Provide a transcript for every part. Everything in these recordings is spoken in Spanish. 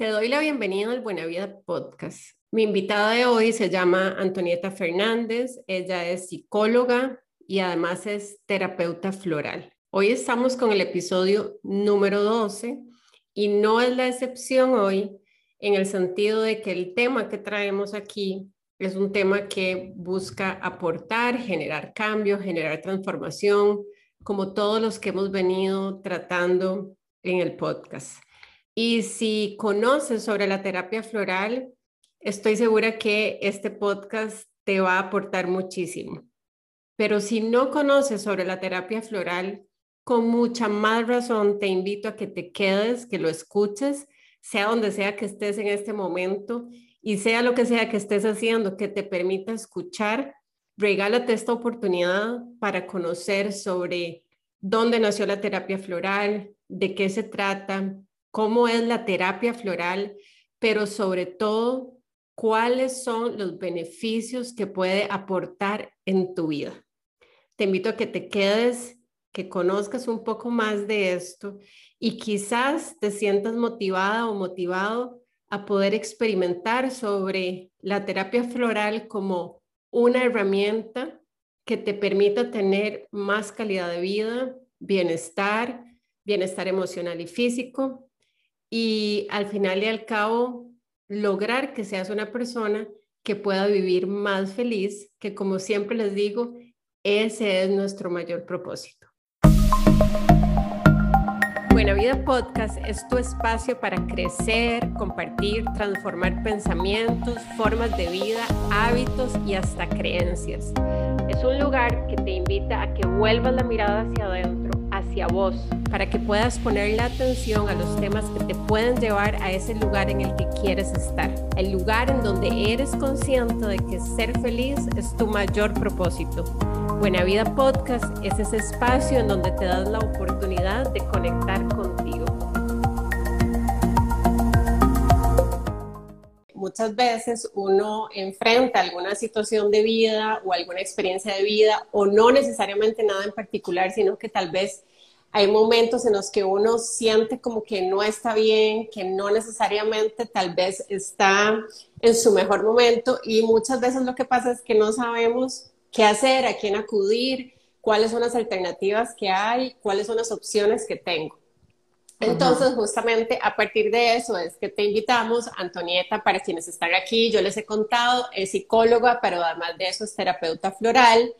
Te doy la bienvenida al Buena Vida Podcast. Mi invitada de hoy se llama Antonieta Fernández. Ella es psicóloga y además es terapeuta floral. Hoy estamos con el episodio número 12 y no es la excepción hoy en el sentido de que el tema que traemos aquí es un tema que busca aportar, generar cambio, generar transformación, como todos los que hemos venido tratando en el podcast. Y si conoces sobre la terapia floral, estoy segura que este podcast te va a aportar muchísimo. Pero si no conoces sobre la terapia floral, con mucha más razón te invito a que te quedes, que lo escuches, sea donde sea que estés en este momento y sea lo que sea que estés haciendo, que te permita escuchar, regálate esta oportunidad para conocer sobre dónde nació la terapia floral, de qué se trata, cómo es la terapia floral, pero sobre todo, cuáles son los beneficios que puede aportar en tu vida. Te invito a que te quedes, que conozcas un poco más de esto y quizás te sientas motivada o motivado a poder experimentar sobre la terapia floral como una herramienta que te permita tener más calidad de vida, bienestar, bienestar emocional y físico y al final y al cabo lograr que seas una persona que pueda vivir más feliz, que como siempre les digo, ese es nuestro mayor propósito. Buena Vida Podcast es tu espacio para crecer, compartir, transformar pensamientos, formas de vida, hábitos y hasta creencias. Es un lugar que te invita a que vuelvas la mirada hacia adentro, hacia vos, para que puedas poner la atención a los temas que te pueden llevar a ese lugar en el que quieres estar. El lugar en donde eres consciente de que ser feliz es tu mayor propósito. Buena Vida Podcast es ese espacio en donde te das la oportunidad de conectar contigo. Muchas veces uno enfrenta alguna situación de vida o alguna experiencia de vida o no necesariamente nada en particular, sino que tal vez hay momentos en los que uno siente como que no está bien, que no necesariamente tal vez está en su mejor momento y muchas veces lo que pasa es que no sabemos qué hacer, a quién acudir, cuáles son las alternativas que hay, cuáles son las opciones que tengo. Entonces, justamente a partir de eso es que te invitamos, Antonieta, para quienes están aquí, yo les he contado, es psicóloga, pero además de eso es terapeuta floral.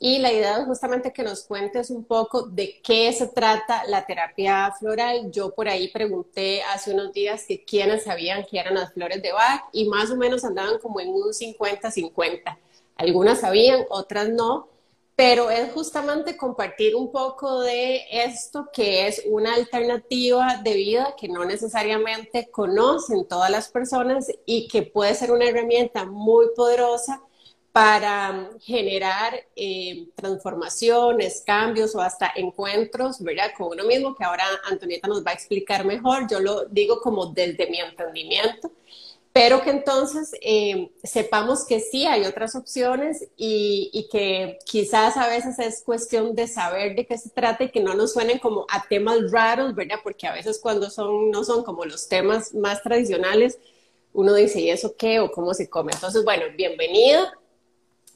Y la idea es justamente que nos cuentes un poco de qué se trata la terapia floral. Yo por ahí pregunté hace unos días que quiénes sabían que eran las flores de Bach y más o menos andaban como en un 50-50. Algunas sabían, otras no, pero es justamente compartir un poco de esto que es una alternativa de vida que no necesariamente conocen todas las personas y que puede ser una herramienta muy poderosa para generar eh, transformaciones, cambios o hasta encuentros, ¿verdad? Con uno mismo, que ahora Antonieta nos va a explicar mejor. Yo lo digo como desde mi entendimiento pero que entonces eh, sepamos que sí hay otras opciones y, que quizás a veces es cuestión de saber de qué se trata y que no nos suenen como a temas raros, ¿verdad? Porque a veces cuando son, no son como los temas más tradicionales, uno dice, ¿y eso qué? ¿O cómo se come? Entonces, bueno, bienvenida.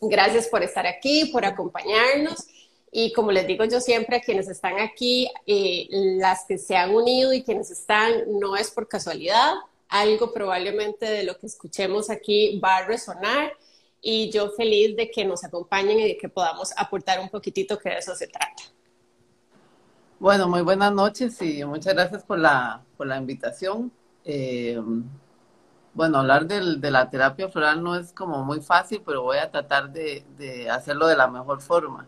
Gracias por estar aquí, por acompañarnos. Y como les digo yo siempre a quienes están aquí, eh, las que se han unido y quienes están, no es por casualidad, algo probablemente de lo que escuchemos aquí va a resonar y yo feliz de que nos acompañen y de que podamos aportar un poquitito que de eso se trata. Bueno, muy buenas noches y muchas gracias por la, por la invitación. Eh, bueno, hablar de la terapia floral no es como muy fácil, pero voy a tratar de, de hacerlo de la mejor forma.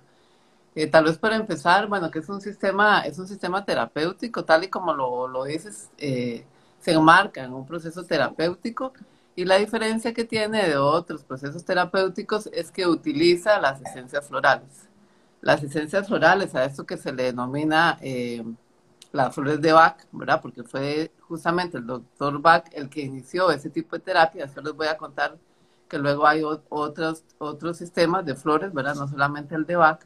Eh, tal vez para empezar, bueno, que es un sistema, es un sistema terapéutico, tal y como lo, lo dices, eh, se enmarca en un proceso terapéutico y la diferencia que tiene de otros procesos terapéuticos es que utiliza las esencias florales. Las esencias florales, a esto que se le denomina eh, las flores de Bach, ¿verdad? Porque fue justamente el doctor Bach el que inició ese tipo de terapia. Eso les voy a contar que luego hay otros, otros sistemas de flores, ¿verdad? No solamente el de Bach,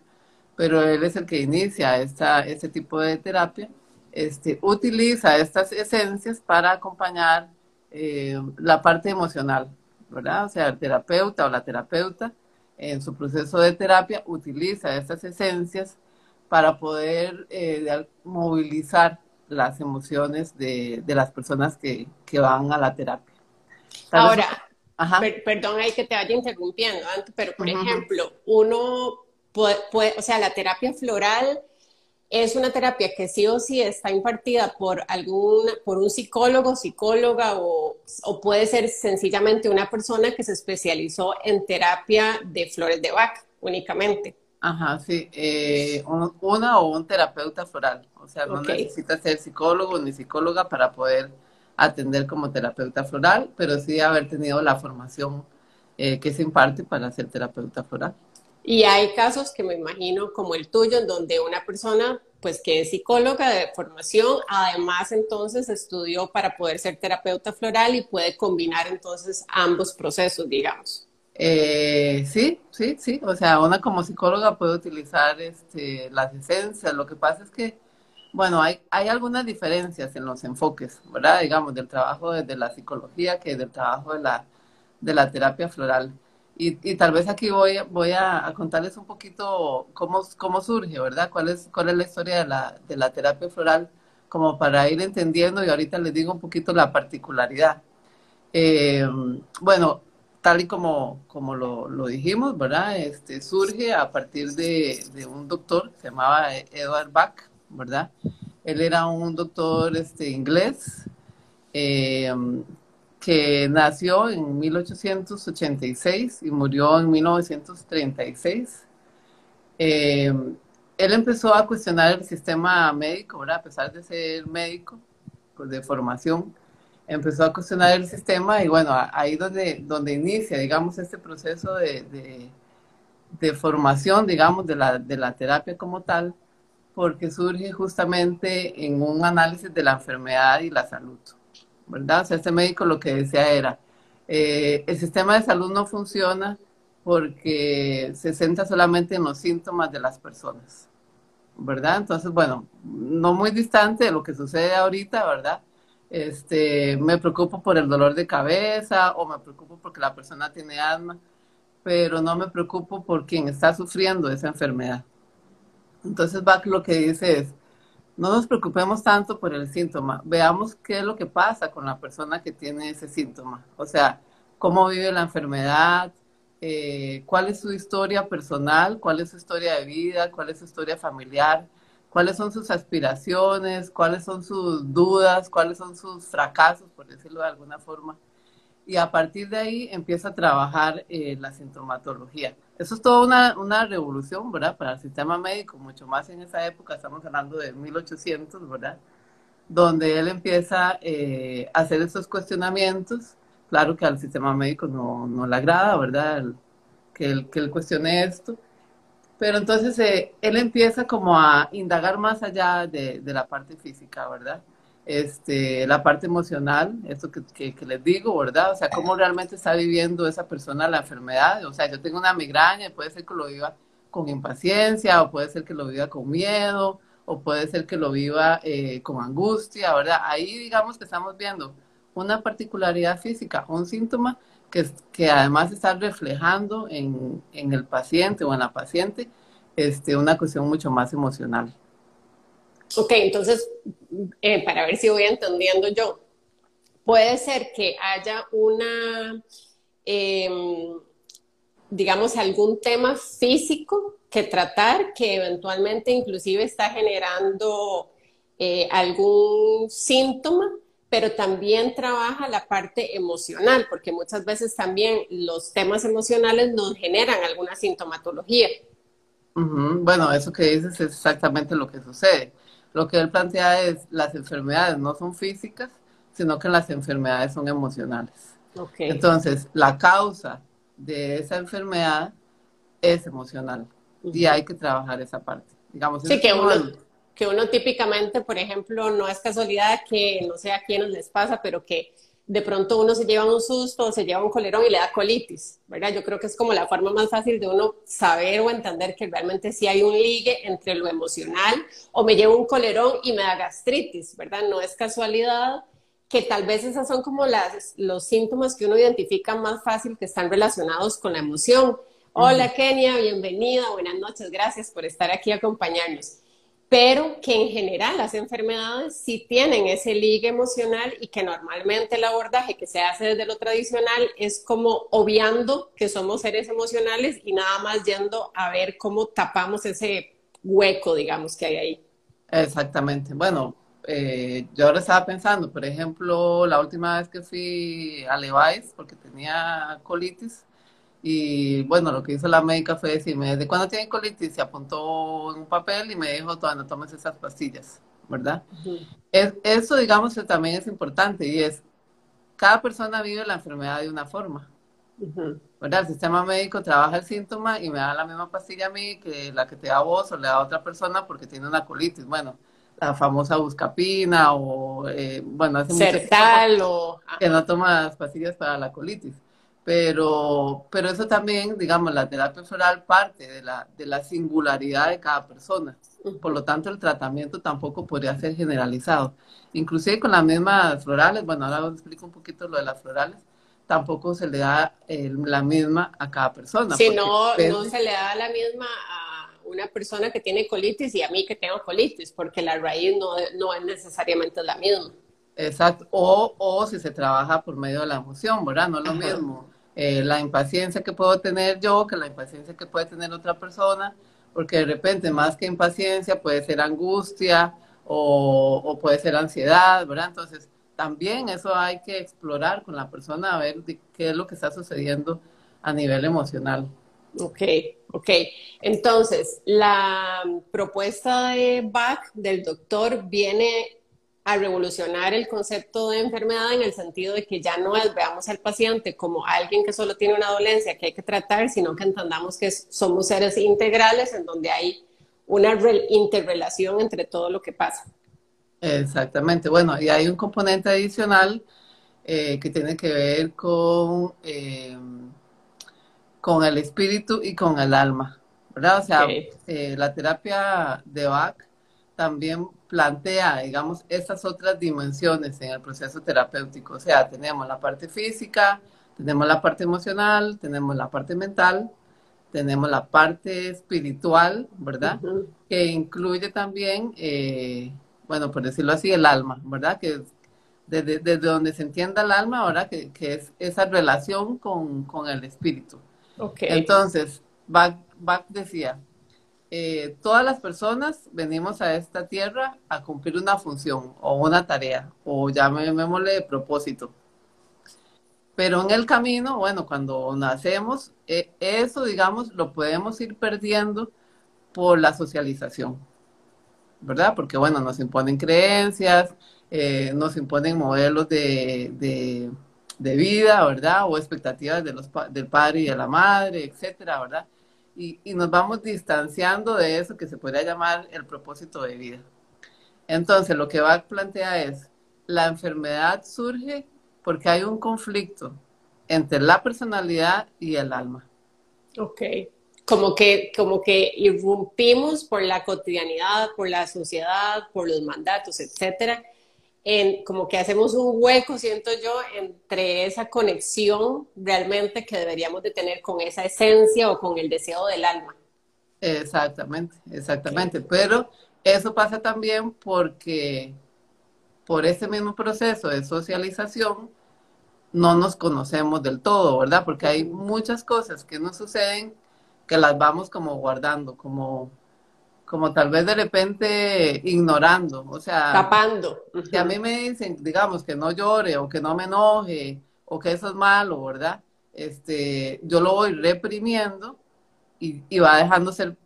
pero él es el que inicia esta, este tipo de terapia este, utiliza estas esencias para acompañar eh, la parte emocional, ¿verdad? O sea, el terapeuta o la terapeuta en su proceso de terapia utiliza estas esencias para poder eh, movilizar las emociones de, las personas que, van a la terapia. Ahora, perdón ahí que te vaya interrumpiendo, pero por ejemplo, uno puede, o sea, la terapia floral es una terapia que sí o sí está impartida por algún, por un psicólogo, psicóloga o, o, puede ser sencillamente una persona que se especializó en terapia de flores de vaca únicamente. Ajá, sí, eh, una o un terapeuta floral, o sea, no necesita ser psicólogo ni psicóloga para poder atender como terapeuta floral, pero sí haber tenido la formación eh, que se imparte para ser terapeuta floral. Y hay casos que me imagino como el tuyo, en donde una persona, pues que es psicóloga de formación, además entonces estudió para poder ser terapeuta floral y puede combinar entonces ambos procesos, digamos. Eh, sí, sí, sí. O sea, una como psicóloga puede utilizar este, las esencias. Lo que pasa es que, bueno, hay, hay algunas diferencias en los enfoques, ¿verdad? Digamos, del trabajo de, la psicología que del trabajo de la, de la terapia floral. Y, tal vez aquí voy, voy a, contarles un poquito cómo, cómo surge, ¿verdad? ¿Cuál es, cuál es la historia de la, de la terapia floral, como para ir entendiendo y ahorita les digo un poquito la particularidad. Eh, bueno, tal y como, como lo, lo, dijimos, ¿verdad? Este, surge a partir de, un doctor, se llamaba Edward Bach, ¿verdad? Él era un doctor este, inglés. Eh, que nació en 1886 y murió en 1936. Eh, él empezó a cuestionar el sistema médico, ¿verdad? A pesar de ser médico, pues de formación, empezó a cuestionar el sistema y bueno, ahí donde, donde inicia, digamos, este proceso de, de, formación, digamos, de la, de la terapia como tal, porque surge justamente en un análisis de la enfermedad y la salud. ¿verdad? O sea, este médico lo que decía era, eh, el sistema de salud no funciona porque se centra solamente en los síntomas de las personas, ¿verdad? Entonces, bueno, no muy distante de lo que sucede ahorita, ¿verdad? Este, me preocupo por el dolor de cabeza o me preocupo porque la persona tiene asma, pero no me preocupo por quien está sufriendo esa enfermedad. Entonces, Bach lo que dice es, no nos preocupemos tanto por el síntoma, veamos qué es lo que pasa con la persona que tiene ese síntoma, o sea, cómo vive la enfermedad, eh, cuál es su historia personal, cuál es su historia de vida, cuál es su historia familiar, cuáles son sus aspiraciones, cuáles son sus dudas, cuáles son sus fracasos, por decirlo de alguna forma. Y a partir de ahí empieza a trabajar eh, la sintomatología. Eso es toda una, una, revolución, ¿verdad? Para el sistema médico, mucho más en esa época, estamos hablando de 1800, ¿verdad? Donde él empieza eh, a hacer esos cuestionamientos. Claro que al sistema médico no, no le agrada, ¿verdad? que, él, que él cuestione esto. Pero entonces eh, él empieza como a indagar más allá de, la parte física, ¿verdad? este, la parte emocional, esto que, que, les digo, ¿verdad? O sea, cómo realmente está viviendo esa persona la enfermedad. O sea, yo tengo una migraña, puede ser que lo viva con impaciencia, o puede ser que lo viva con miedo, o puede ser que lo viva eh, con angustia, ¿verdad? Ahí digamos que estamos viendo una particularidad física, un síntoma que, además está reflejando en, en el paciente o en la paciente este, una cuestión mucho más emocional. Ok, entonces, eh, para ver si voy entendiendo yo, puede ser que haya una, em, digamos, algún tema físico que tratar que eventualmente inclusive está generando eh, algún síntoma, pero también trabaja la parte emocional, porque muchas veces también los temas emocionales nos generan alguna sintomatología. Bueno, eso que dices es exactamente lo que sucede. Lo que él plantea es las enfermedades no son físicas, sino que las enfermedades son emocionales. Entonces, la causa de esa enfermedad es emocional y hay que trabajar esa parte. Digamos, sí, que uno, que uno típicamente, por ejemplo, no es casualidad que no sé a quiénes les pasa, pero que de pronto uno se lleva un susto o se lleva un colerón y le da colitis, ¿verdad? Yo creo que es como la forma más fácil de uno saber o entender que realmente sí hay un ligue entre lo emocional o me llevo un colerón y me da gastritis, ¿verdad? No es casualidad que tal vez esas son como las, los síntomas que uno identifica más fácil que están relacionados con la emoción. Hola Kenia, bienvenida, buenas noches, gracias por estar aquí a acompañarnos. Pero que en general las enfermedades sí tienen ese ligue emocional y que normalmente el abordaje que se hace desde lo tradicional es como obviando que somos seres emocionales y nada más yendo a ver cómo tapamos ese hueco, digamos, que hay ahí. Exactamente. Bueno, eh, yo ahora estaba pensando, por ejemplo, la última vez que fui a Levi's, porque tenía colitis, y bueno, lo que hizo la médica fue decirme, ¿desde cuándo tiene colitis? Se apuntó en un papel y me dijo, no tomes esas pastillas, ¿verdad? eso, digamos, también es importante y es, cada persona vive la enfermedad de una forma. ¿verdad? El sistema médico trabaja el síntoma y me da la misma pastilla a mí que la que te da vos o le da a otra persona porque tiene una colitis. Bueno, la famosa buscapina o, eh, bueno, hace mucho o... que no tomas pastillas para la colitis. Pero, pero eso también, digamos, la terapia floral parte de la, de la singularidad de cada persona. Por lo tanto, el tratamiento tampoco podría ser generalizado. Inclusive con las mismas florales, bueno, ahora os explico un poquito lo de las florales, tampoco se le da la misma a cada persona. Si no, no se le da la misma a una persona que tiene colitis y a mí que tengo colitis, porque la raíz no, no es necesariamente la misma. Exacto, o, o si se trabaja por medio de la emoción, ¿verdad? No es lo mismo eh, la impaciencia que puedo tener yo que la impaciencia que puede tener otra persona, porque de repente más que impaciencia puede ser angustia o, puede ser ansiedad, ¿verdad? Entonces, también eso hay que explorar con la persona a ver qué es lo que está sucediendo a nivel emocional. Ok, ok. Entonces, la propuesta de Bach del doctor viene a revolucionar el concepto de enfermedad en el sentido de que ya no veamos al paciente como alguien que solo tiene una dolencia que hay que tratar, sino que entendamos que somos seres integrales en donde hay una interrelación entre todo lo que pasa. Exactamente. Bueno, y hay un componente adicional eh, que tiene que ver con, eh, con el espíritu y con el alma, ¿verdad? O sea, eh, la terapia de Bach también plantea, digamos, estas otras dimensiones en el proceso terapéutico. O sea, tenemos la parte física, tenemos la parte emocional, tenemos la parte mental, tenemos la parte espiritual, ¿verdad? Que incluye también, eh, bueno, por decirlo así, el alma, ¿verdad? Que desde, desde donde se entienda el alma, ahora que, que es esa relación con, con el espíritu. Okay. Entonces, Bach decía, eh, todas las personas venimos a esta tierra a cumplir una función o una tarea, o llamémosle propósito. Pero en el camino, bueno, cuando nacemos, eh, eso, digamos, lo podemos ir perdiendo por la socialización, ¿verdad? Porque, bueno, nos imponen creencias, eh, nos imponen modelos de, de, vida, ¿verdad? O expectativas de los, del padre y de la madre, etcétera, ¿verdad? Y, nos vamos distanciando de eso que se podría llamar el propósito de vida. Entonces, lo que va a plantear es, la enfermedad surge porque hay un conflicto entre la personalidad y el alma. Ok. Como que, como que irrumpimos por la cotidianidad, por la sociedad, por los mandatos, etcétera, como que hacemos un hueco, siento yo, entre esa conexión realmente que deberíamos de tener con esa esencia o con el deseo del alma. Exactamente, exactamente. Pero eso pasa también porque por ese mismo proceso de socialización no nos conocemos del todo, ¿verdad? Porque hay muchas cosas que nos suceden que las vamos como guardando, como como tal vez de repente ignorando, o sea, tapando. Si a mí me dicen, digamos, que no llore o que no me enoje o que eso es malo, ¿verdad? Este, yo lo voy reprimiendo y, y va dejando ser,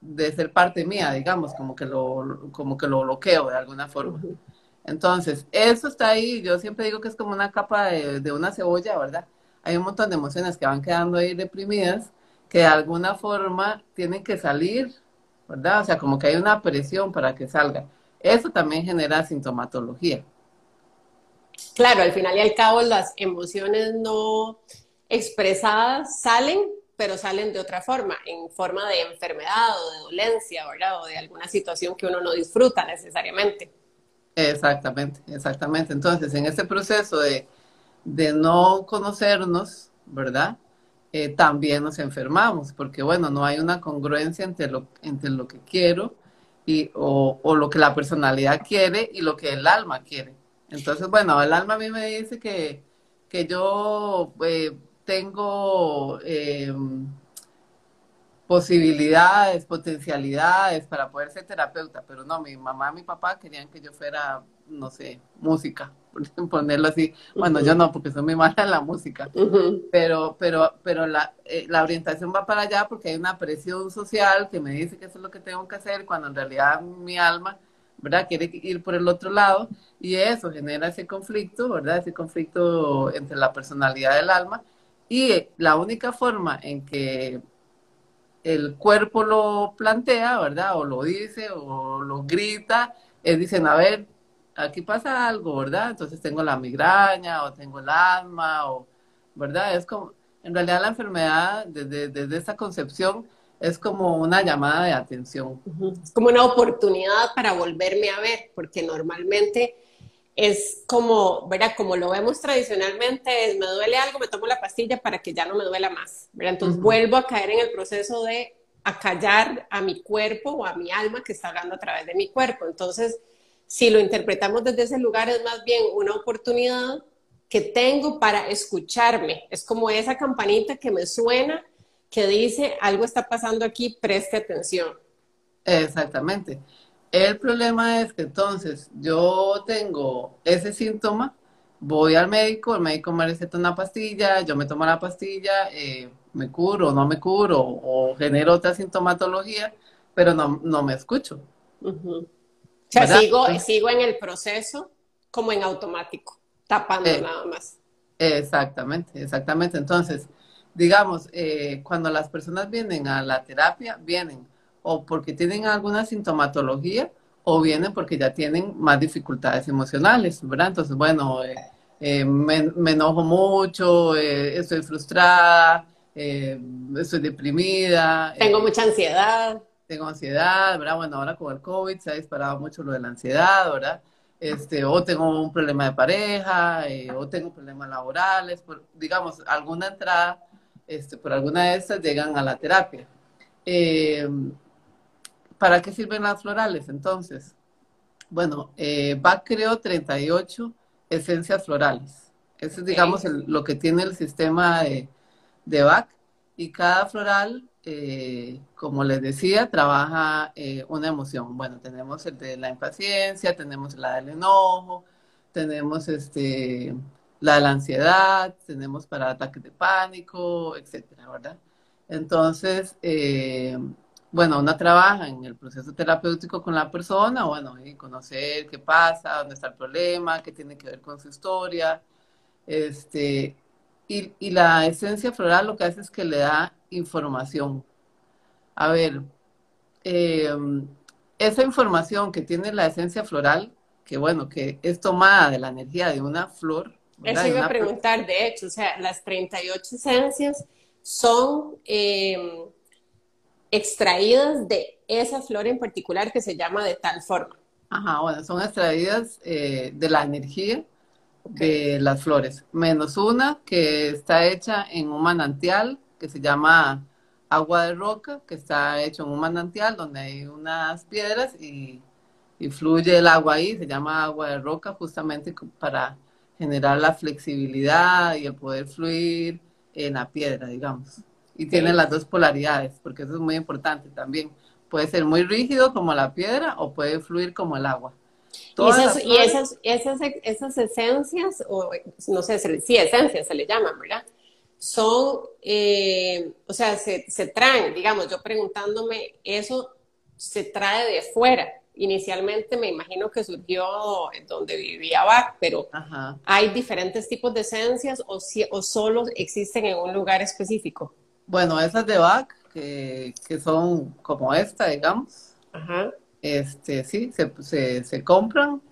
de ser parte mía, digamos, como que lo, como que lo bloqueo de alguna forma. Entonces, eso está ahí, yo siempre digo que es como una capa de, de una cebolla, ¿verdad? Hay un montón de emociones que van quedando ahí reprimidas que de alguna forma tienen que salir ¿verdad? O sea, como que hay una presión para que salga. Eso también genera sintomatología. Claro, al final y al cabo las emociones no expresadas salen, pero salen de otra forma, en forma de enfermedad o de dolencia, ¿verdad? O de alguna situación que uno no disfruta necesariamente. Exactamente, exactamente. Entonces, en ese proceso de, de no conocernos, ¿verdad? Eh, también nos enfermamos, porque bueno, no hay una congruencia entre lo, entre lo que quiero y, o, o lo que la personalidad quiere y lo que el alma quiere. Entonces, bueno, el alma a mí me dice que, que yo eh, tengo eh, posibilidades, potencialidades para poder ser terapeuta, pero no, mi mamá y mi papá querían que yo fuera, no sé, música, por ponerlo así. Bueno, yo no, porque soy muy mala en la música, pero, pero, pero la, eh, la orientación va para allá porque hay una presión social que me dice que eso es lo que tengo que hacer, cuando en realidad mi alma ¿verdad? Quiere ir por el otro lado y eso genera ese conflicto, ¿verdad? Ese conflicto entre la personalidad del alma y la única forma en que el cuerpo lo plantea, ¿verdad? O lo dice o lo grita, es dicen, a ver, aquí pasa algo, ¿verdad? Entonces tengo la migraña o tengo el alma o, ¿verdad? Es como, en realidad la enfermedad desde, desde esa concepción es como una llamada de atención. Es como una oportunidad para volverme a ver, porque normalmente es como, ¿verdad? Como lo vemos tradicionalmente, es me duele algo, me tomo la pastilla para que ya no me duela más, ¿verdad? Entonces vuelvo a caer en el proceso de acallar a mi cuerpo o a mi alma que está hablando a través de mi cuerpo. Entonces, si lo interpretamos desde ese lugar, es más bien una oportunidad que tengo para escucharme. Es como esa campanita que me suena que dice, algo está pasando aquí, preste atención. Exactamente. El problema es que entonces yo tengo ese síntoma, voy al médico, el médico me receta una pastilla, yo me tomo la pastilla, eh, me curo, no me curo, o genero otra sintomatología, pero no, no me escucho. Sea, sigo, sigo en el proceso como en automático, tapando eh, nada más. Exactamente, exactamente. Entonces, digamos, eh, cuando las personas vienen a la terapia, vienen o porque tienen alguna sintomatología o vienen porque ya tienen más dificultades emocionales, ¿verdad? Entonces, bueno, eh, me, enojo mucho, estoy frustrada, estoy deprimida. Tengo mucha ansiedad. Tengo ansiedad, ¿verdad? Bueno, ahora con el COVID se ha disparado mucho lo de la ansiedad, ¿verdad? Este, o tengo un problema de pareja, o tengo problemas laborales, digamos, alguna entrada este, por alguna de estas llegan a la terapia. Eh, ¿Para qué sirven las florales entonces? Bueno, eh, Bach creó 38 esencias florales. Eso es, digamos, lo que tiene el sistema de, de Bach. Y cada floral, eh, como les decía, trabaja una emoción. Bueno, tenemos el de la impaciencia, tenemos la del enojo, tenemos este, la de la ansiedad, tenemos para ataques de pánico, etcétera, ¿verdad? Entonces, eh, bueno, una trabaja en el proceso terapéutico con la persona, bueno, y conocer qué pasa, dónde está el problema, qué tiene que ver con su historia, este, y, y la esencia floral lo que hace es que le da información. A ver, eh, esa información que tiene la esencia floral, que bueno, que es tomada de la energía de una flor, eso iba a preguntar, de hecho, o sea, las 38 esencias son em, extraídas de esa flor en particular que se llama de tal forma. Ajá, bueno, son extraídas eh, de la energía de las flores, menos una que está hecha en un manantial que se llama agua de roca, que está hecho en un manantial donde hay unas piedras y, y fluye el agua ahí, se llama agua de roca justamente para generar la flexibilidad y el poder fluir en la piedra, digamos. Y tiene las dos polaridades, porque eso es muy importante también. Puede ser muy rígido como la piedra o puede fluir como el agua. y, esas, y esas, esas, esas, esencias, o no sé, sí, esencias se le llaman, ¿verdad? Son, eh, o sea, se, se traen, digamos, yo preguntándome, eso se trae de fuera, inicialmente me imagino que surgió en donde vivía Bach, pero ¿hay diferentes tipos de esencias o, si, o solo existen en un lugar específico? Bueno, esas de Bach, que, son como esta, digamos, este sí, se, se, compran.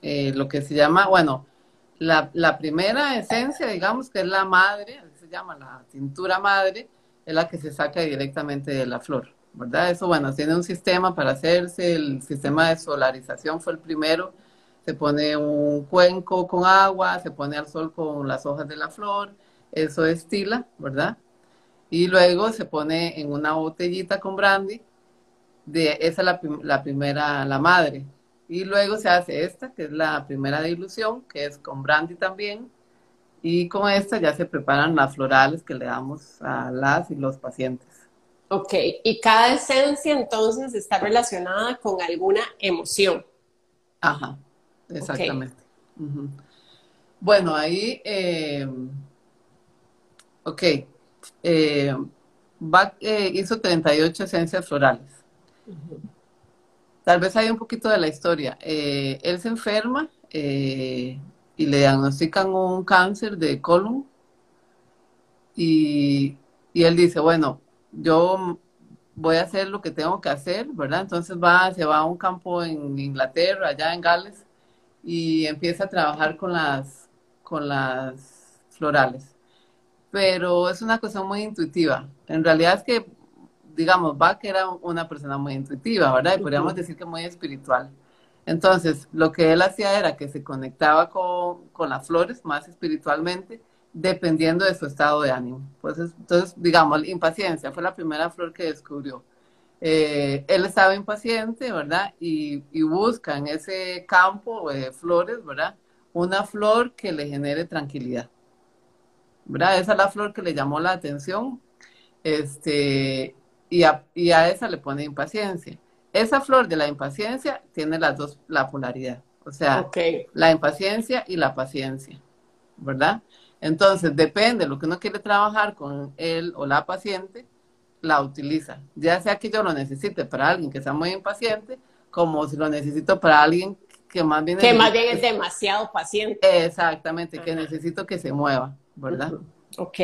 Eh, lo que se llama, bueno, la, la primera esencia, digamos, que es la madre, llama la cintura madre, es la que se saca directamente de la flor. ¿verdad? Eso, bueno, tiene un sistema para hacerse, el sistema de solarización fue el primero, se pone un cuenco con agua, se pone al sol con las hojas de la flor, eso estila, ¿verdad? Y luego se pone en una botellita con brandy, de, esa es la, la primera, la madre. Y luego se hace esta, que es la primera dilución, que es con brandy también. Y con esta ya se preparan las florales que le damos a las y los pacientes. Ok, y cada esencia entonces está relacionada con alguna emoción. Ajá. Exactamente. Bueno, ahí, eh, ok, eh, Bach eh, hizo 38 esencias florales. Tal vez hay un poquito de la historia. Eh, él se enferma y le diagnostican un cáncer de colon y, y él dice, bueno, yo voy a hacer lo que tengo que hacer, ¿verdad? Entonces va, se va a un campo en Inglaterra, allá en Gales, y empieza a trabajar con las, con las florales. Pero es una cosa muy intuitiva. En realidad es que, digamos, Bach era una persona muy intuitiva, ¿verdad? Y podríamos decir que muy espiritual. Entonces, lo que él hacía era que se conectaba con, con las flores más espiritualmente, dependiendo de su estado de ánimo. Pues, entonces, digamos, impaciencia fue la primera flor que descubrió. Eh, él estaba impaciente, ¿verdad? Y, busca en ese campo de flores, ¿verdad? Una flor que le genere tranquilidad. ¿Verdad? Esa es la flor que le llamó la atención. Este, y a esa le pone impaciencia. Esa flor de la impaciencia tiene las dos, la polaridad. O sea, la impaciencia y la paciencia. ¿Verdad? Entonces, depende de lo que uno quiere trabajar con él o la paciente, la utiliza, ya sea que yo lo necesite para alguien que sea muy impaciente, como si lo necesito para alguien que más bien... Que más bien es demasiado paciente. Exactamente, que necesito que se mueva, ¿verdad? Ok.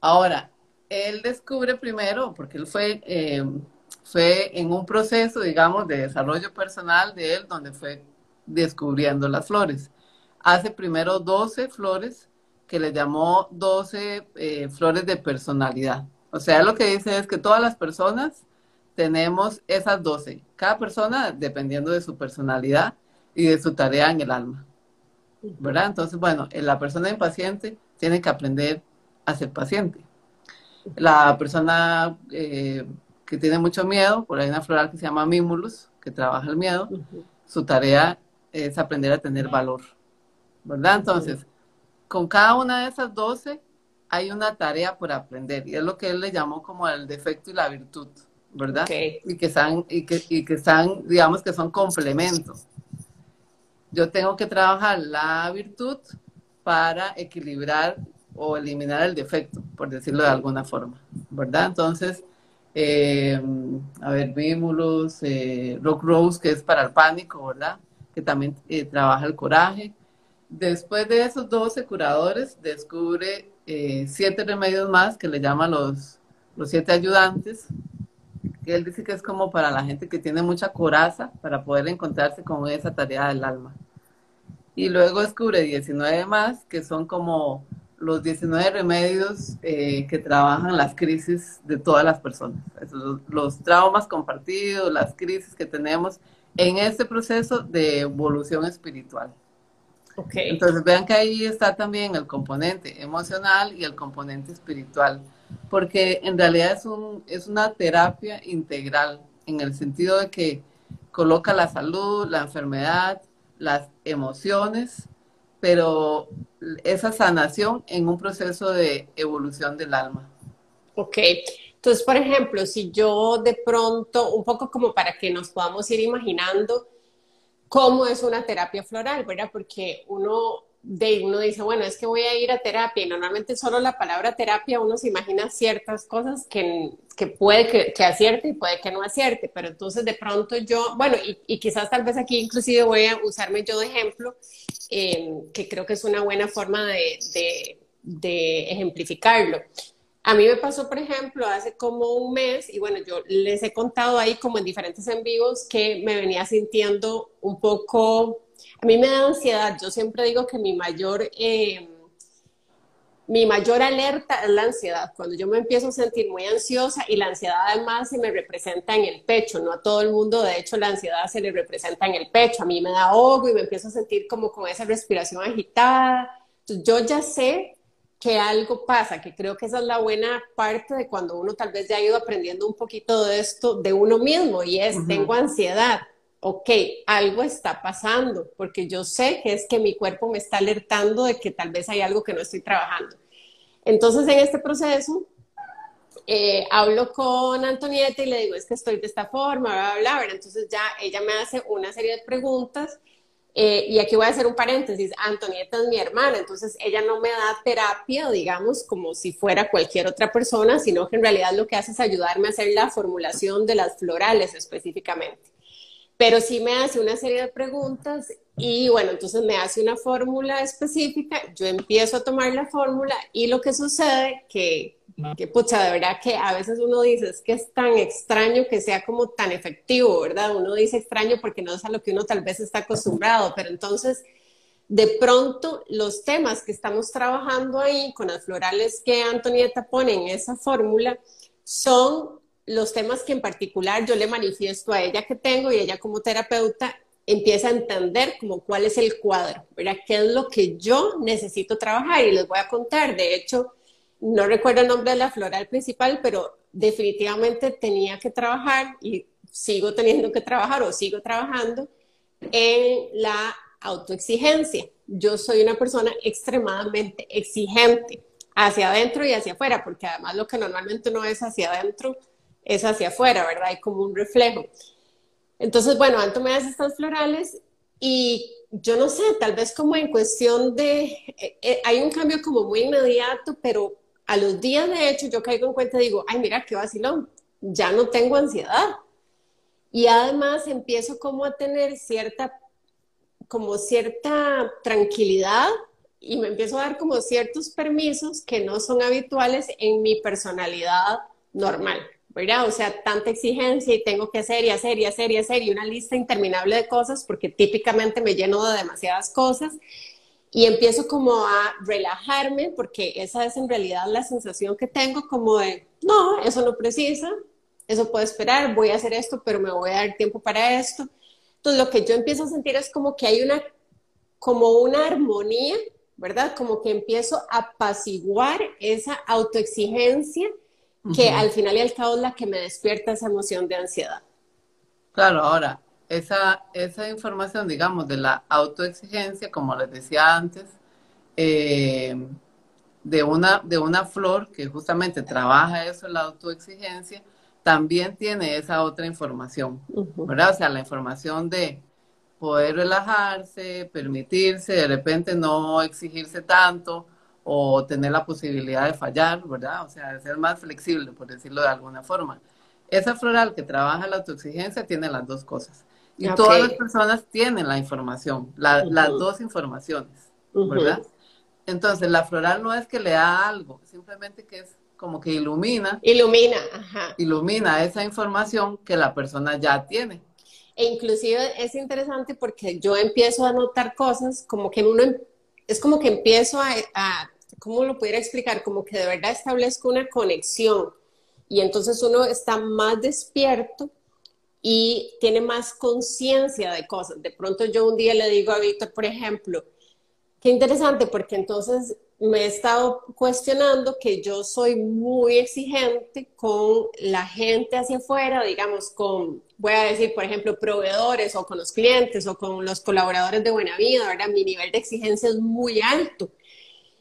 Ahora, él descubre primero, porque él fue, eh, fue en un proceso, digamos, de desarrollo personal de él, donde fue descubriendo las flores. Hace primero 12 flores que le llamó 12 eh, flores de personalidad. O sea, lo que dice es que todas las personas tenemos esas 12. Cada persona dependiendo de su personalidad y de su tarea en el alma. ¿Verdad? Entonces, bueno, la persona impaciente tiene que aprender a ser paciente. La persona eh, que tiene mucho miedo, por ahí una floral que se llama Mimulus, que trabaja el miedo, su tarea es aprender a tener valor. ¿Verdad? Entonces, con cada una de esas 12 hay una tarea por aprender y es lo que él le llamó como el defecto y la virtud, ¿verdad? Y, que están, y, que, y que están, digamos que son complementos. Yo tengo que trabajar la virtud para equilibrar o eliminar el defecto, por decirlo de alguna forma, ¿verdad? Entonces, eh, a ver, Vimulus, eh, Rock Rose, que es para el pánico, ¿verdad? Que también eh, trabaja el coraje. Después de esos 12 curadores, descubre eh, siete remedios más que le llaman los, los siete ayudantes, que él dice que es como para la gente que tiene mucha coraza para poder encontrarse con esa tarea del alma. Y luego descubre 19 más, que son como los 19 remedios eh, que trabajan las crisis de todas las personas, los, los, traumas compartidos, las crisis que tenemos en este proceso de evolución espiritual. Entonces vean que ahí está también el componente emocional y el componente espiritual, porque en realidad es, un, es una terapia integral en el sentido de que coloca la salud, la enfermedad, las emociones, pero esa sanación en un proceso de evolución del alma. Ok, entonces por ejemplo, si yo de pronto, un poco como para que nos podamos ir imaginando, cómo es una terapia floral, ¿verdad? Porque uno, de, uno dice, bueno, es que voy a ir a terapia y normalmente solo la palabra terapia uno se imagina ciertas cosas que, que puede que, que, acierte y puede que no acierte, pero entonces de pronto yo, bueno, y, quizás tal vez aquí inclusive voy a usarme yo de ejemplo, eh, que creo que es una buena forma de, ejemplificarlo. A mí me pasó, por ejemplo, hace como un mes, y bueno, yo les he contado ahí como en diferentes en que me venía sintiendo un poco, a mí me da ansiedad, yo siempre digo que mi mayor, eh, mi mayor alerta es la ansiedad. Cuando yo me empiezo a sentir muy ansiosa y la ansiedad además se me representa en el pecho, no a todo el mundo, de hecho la ansiedad se le representa en el pecho, a mí me da ahogo y me empiezo a sentir como con esa respiración agitada. Entonces, yo ya sé que algo pasa, que creo que esa es la buena parte de cuando uno tal vez ya ha ido aprendiendo un poquito de esto de uno mismo y es, tengo ansiedad, ok, algo está pasando, porque yo sé que es que mi cuerpo me está alertando de que tal vez hay algo que no estoy trabajando. Entonces, en este proceso, eh, hablo con Antonieta y le digo, es que estoy de esta forma, bla, bla, bla. Entonces ya ella me hace una serie de preguntas. Eh, y aquí voy a hacer un paréntesis, Antonieta es mi hermana, entonces ella no me da terapia, digamos, como si fuera cualquier otra persona, sino que en realidad lo que hace es ayudarme a hacer la formulación de las florales específicamente pero sí me hace una serie de preguntas y bueno, entonces me hace una fórmula específica, yo empiezo a tomar la fórmula y lo que sucede que, que pucha, de verdad que a veces uno dice es que es tan extraño que sea como tan efectivo, ¿verdad? Uno dice extraño porque no es a lo que uno tal vez está acostumbrado, pero entonces de pronto los temas que estamos trabajando ahí con las florales que Antonieta pone en esa fórmula son los temas que en particular yo le manifiesto a ella que tengo y ella como terapeuta empieza a entender como cuál es el cuadro, ¿verdad? ¿Qué es lo que yo necesito trabajar? Y les voy a contar, de hecho, no recuerdo el nombre de la floral principal, pero definitivamente tenía que trabajar y sigo teniendo que trabajar o sigo trabajando en la autoexigencia. Yo soy una persona extremadamente exigente hacia adentro y hacia afuera, porque además lo que normalmente no es hacia adentro, es hacia afuera, ¿verdad? Hay como un reflejo. Entonces, bueno, Anto me estas florales y yo no sé, tal vez como en cuestión de, eh, eh, hay un cambio como muy inmediato, pero a los días de hecho yo caigo en cuenta y digo, ay, mira, qué vacilón, ya no tengo ansiedad. Y además empiezo como a tener cierta, como cierta tranquilidad y me empiezo a dar como ciertos permisos que no son habituales en mi personalidad normal. ¿Verdad? O sea, tanta exigencia y tengo que hacer y hacer y hacer y hacer y una lista interminable de cosas porque típicamente me lleno de demasiadas cosas y empiezo como a relajarme porque esa es en realidad la sensación que tengo como de, no, eso no precisa, eso puede esperar, voy a hacer esto, pero me voy a dar tiempo para esto. Entonces lo que yo empiezo a sentir es como que hay una, como una armonía, ¿verdad? Como que empiezo a apaciguar esa autoexigencia que al final y al cabo es la que me despierta esa emoción de ansiedad. Claro, ahora, esa, esa información, digamos, de la autoexigencia, como les decía antes, eh, de, una, de una flor que justamente trabaja eso, la autoexigencia, también tiene esa otra información, ¿verdad? O sea, la información de poder relajarse, permitirse, de repente no exigirse tanto, o tener la posibilidad de fallar, ¿verdad? O sea, de ser más flexible, por decirlo de alguna forma. Esa floral que trabaja la autoexigencia tiene las dos cosas. Y todas las personas tienen la información, las dos informaciones, ¿verdad? Entonces, la floral no es que le da algo, simplemente que es como que ilumina. Ilumina, ajá. Ilumina esa información que la persona ya tiene. E inclusive es interesante porque yo empiezo a notar cosas como que uno, em, es como que empiezo a ¿cómo lo pudiera explicar? Como que de verdad establezco una conexión y entonces uno está más despierto y tiene más conciencia de cosas. De pronto yo un día le digo a Víctor, por ejemplo, qué interesante, porque entonces me he estado cuestionando que yo soy muy exigente con la gente hacia afuera, digamos, con, voy a decir, por ejemplo, proveedores o con los clientes o con los colaboradores de Buena Vida, ¿verdad? Mi nivel de exigencia es muy alto.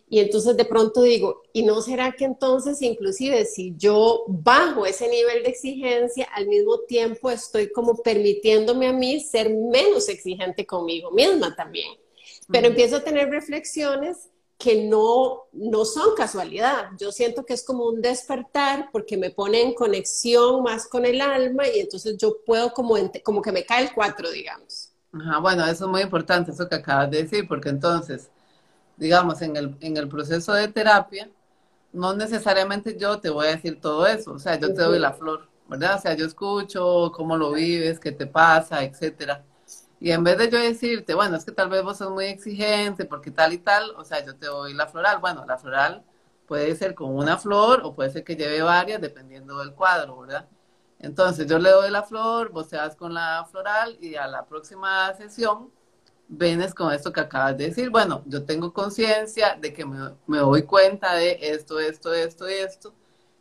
Y entonces de pronto digo, ¿y no será que entonces inclusive si yo bajo ese nivel de exigencia, al mismo tiempo estoy como permitiéndome a mí ser menos exigente conmigo misma también? Pero empiezo a tener reflexiones que no, no son casualidad. Yo siento que es como un despertar porque me pone en conexión más con el alma y entonces yo puedo como, como que me cae el cuatro, digamos. Ajá, bueno, eso es muy importante, eso que acabas de decir, porque entonces digamos, en el, en el proceso de terapia, no necesariamente yo te voy a decir todo eso, o sea, yo te doy la flor, ¿verdad? O sea, yo escucho cómo lo vives, qué te pasa, etcétera. Y en vez de yo decirte, bueno, es que tal vez vos sos muy exigente porque tal y tal, o sea, yo te doy la floral. Bueno, la floral Puede ser con una flor o puede ser que lleve varias, dependiendo del cuadro, ¿verdad? Entonces yo le doy la flor, vos te vas con la floral y a la próxima sesión vienes con esto que acabas de decir. Bueno, yo tengo conciencia de que me, me, doy cuenta de esto, esto, esto y esto.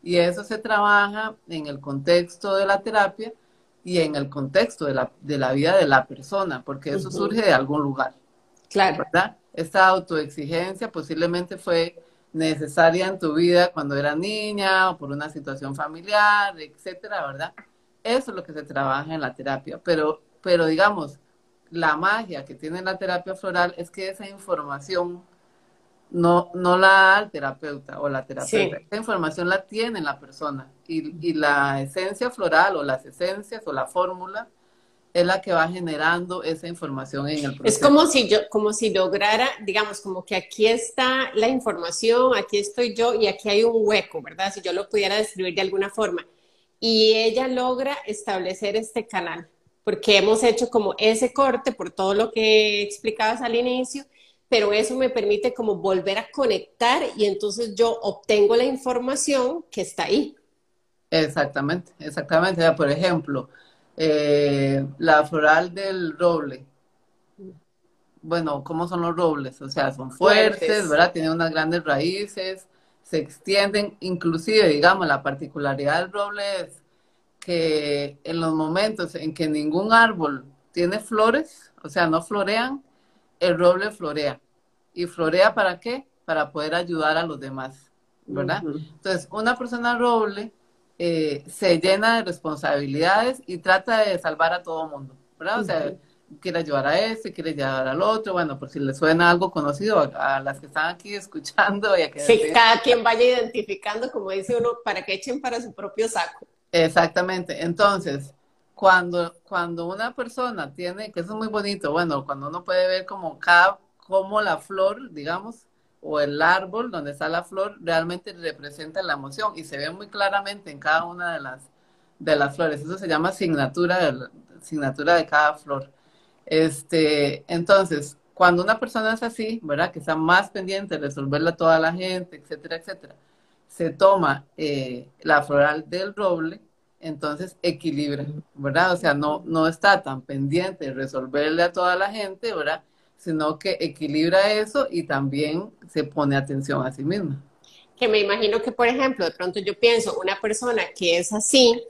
Y eso se trabaja en el contexto de la terapia y en el contexto de la, de la vida de la persona, porque eso surge de algún lugar. Claro. ¿Verdad? Esta autoexigencia posiblemente fue necesaria en tu vida cuando era niña o por una situación familiar, etcétera, ¿verdad? Eso es lo que se trabaja en la terapia, pero, pero digamos, la magia que tiene la terapia floral es que esa información no, no la da el terapeuta o la terapeuta, esa información la tiene la persona y, y la esencia floral o las esencias o la fórmula es la que va generando esa información en el proceso. Es como si yo, como si lograra, digamos, como que aquí está la información, aquí estoy yo y aquí hay un hueco, ¿verdad? Si yo lo pudiera describir de alguna forma. Y ella logra establecer este canal, porque hemos hecho como ese corte por todo lo que explicabas al inicio, pero eso me permite como volver a conectar y entonces yo obtengo la información que está ahí. Exactamente, exactamente. Por ejemplo, eh, la floral del roble. Bueno, ¿cómo son los robles? O sea, son fuertes, ¿verdad? Tienen unas grandes raíces, se extienden, inclusive, digamos, la particularidad del roble es que en los momentos en que ningún árbol tiene flores, o sea, no florean, el roble florea. ¿Y florea para qué? Para poder ayudar a los demás, ¿verdad? Entonces, una persona roble eh, se llena de responsabilidades y trata de salvar a todo mundo, ¿verdad? O sea, quiere ayudar a este, quiere ayudar al otro, bueno, por si le suena algo conocido a, las que están aquí escuchando. Y a que sí, cada quien vaya identificando, como dice uno, para que echen para su propio saco. Exactamente, entonces, cuando, cuando una persona tiene, que eso es muy bonito, bueno, cuando uno puede ver como cada, como la flor, digamos, o el árbol donde está la flor realmente representa la emoción y se ve muy claramente en cada una de las, de las flores. Eso se llama asignatura de, asignatura de cada flor. Este, entonces, cuando una persona es así, ¿verdad? Que está más pendiente de resolverla a toda la gente, etcétera, etcétera, se toma eh, la floral del roble, entonces equilibra, ¿verdad? O sea, no, no está tan pendiente de resolverle a toda la gente, ¿verdad? sino que equilibra eso y también se pone atención a sí misma. Que me imagino que, por ejemplo, de pronto yo pienso, una persona que es así,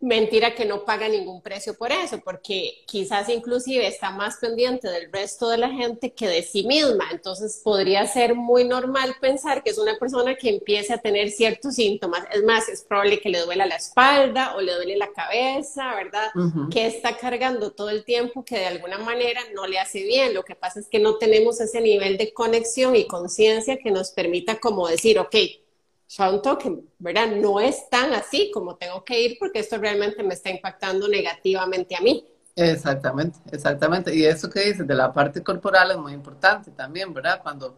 mentira que no paga ningún precio por eso, porque quizás inclusive está más pendiente del resto de la gente que de sí misma. Entonces podría ser muy normal pensar que es una persona que empiece a tener ciertos síntomas. Es más, es probable que le duela la espalda o le duele la cabeza, ¿verdad? Que está cargando todo el tiempo que de alguna manera no le hace bien. Lo que pasa es que no tenemos ese nivel de conexión y conciencia que nos permita como decir, ok, un toque, ¿verdad? No es tan así como tengo que ir porque esto realmente me está impactando negativamente a mí. Exactamente, exactamente. Y eso que dices de la parte corporal es muy importante también, ¿verdad? Cuando,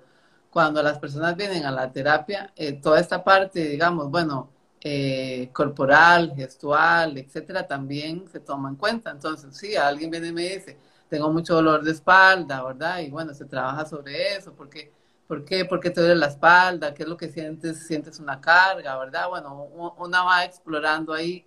cuando las personas vienen a la terapia, eh, toda esta parte, digamos, bueno, eh, corporal, gestual, etcétera, también se toma en cuenta. Entonces, si alguien viene y me dice, tengo mucho dolor de espalda, ¿verdad? Y bueno, se trabaja sobre eso, porque ¿Por qué? ¿Por qué te duele la espalda? ¿Qué es lo que sientes? ¿Sientes una carga, verdad? Bueno, una va explorando ahí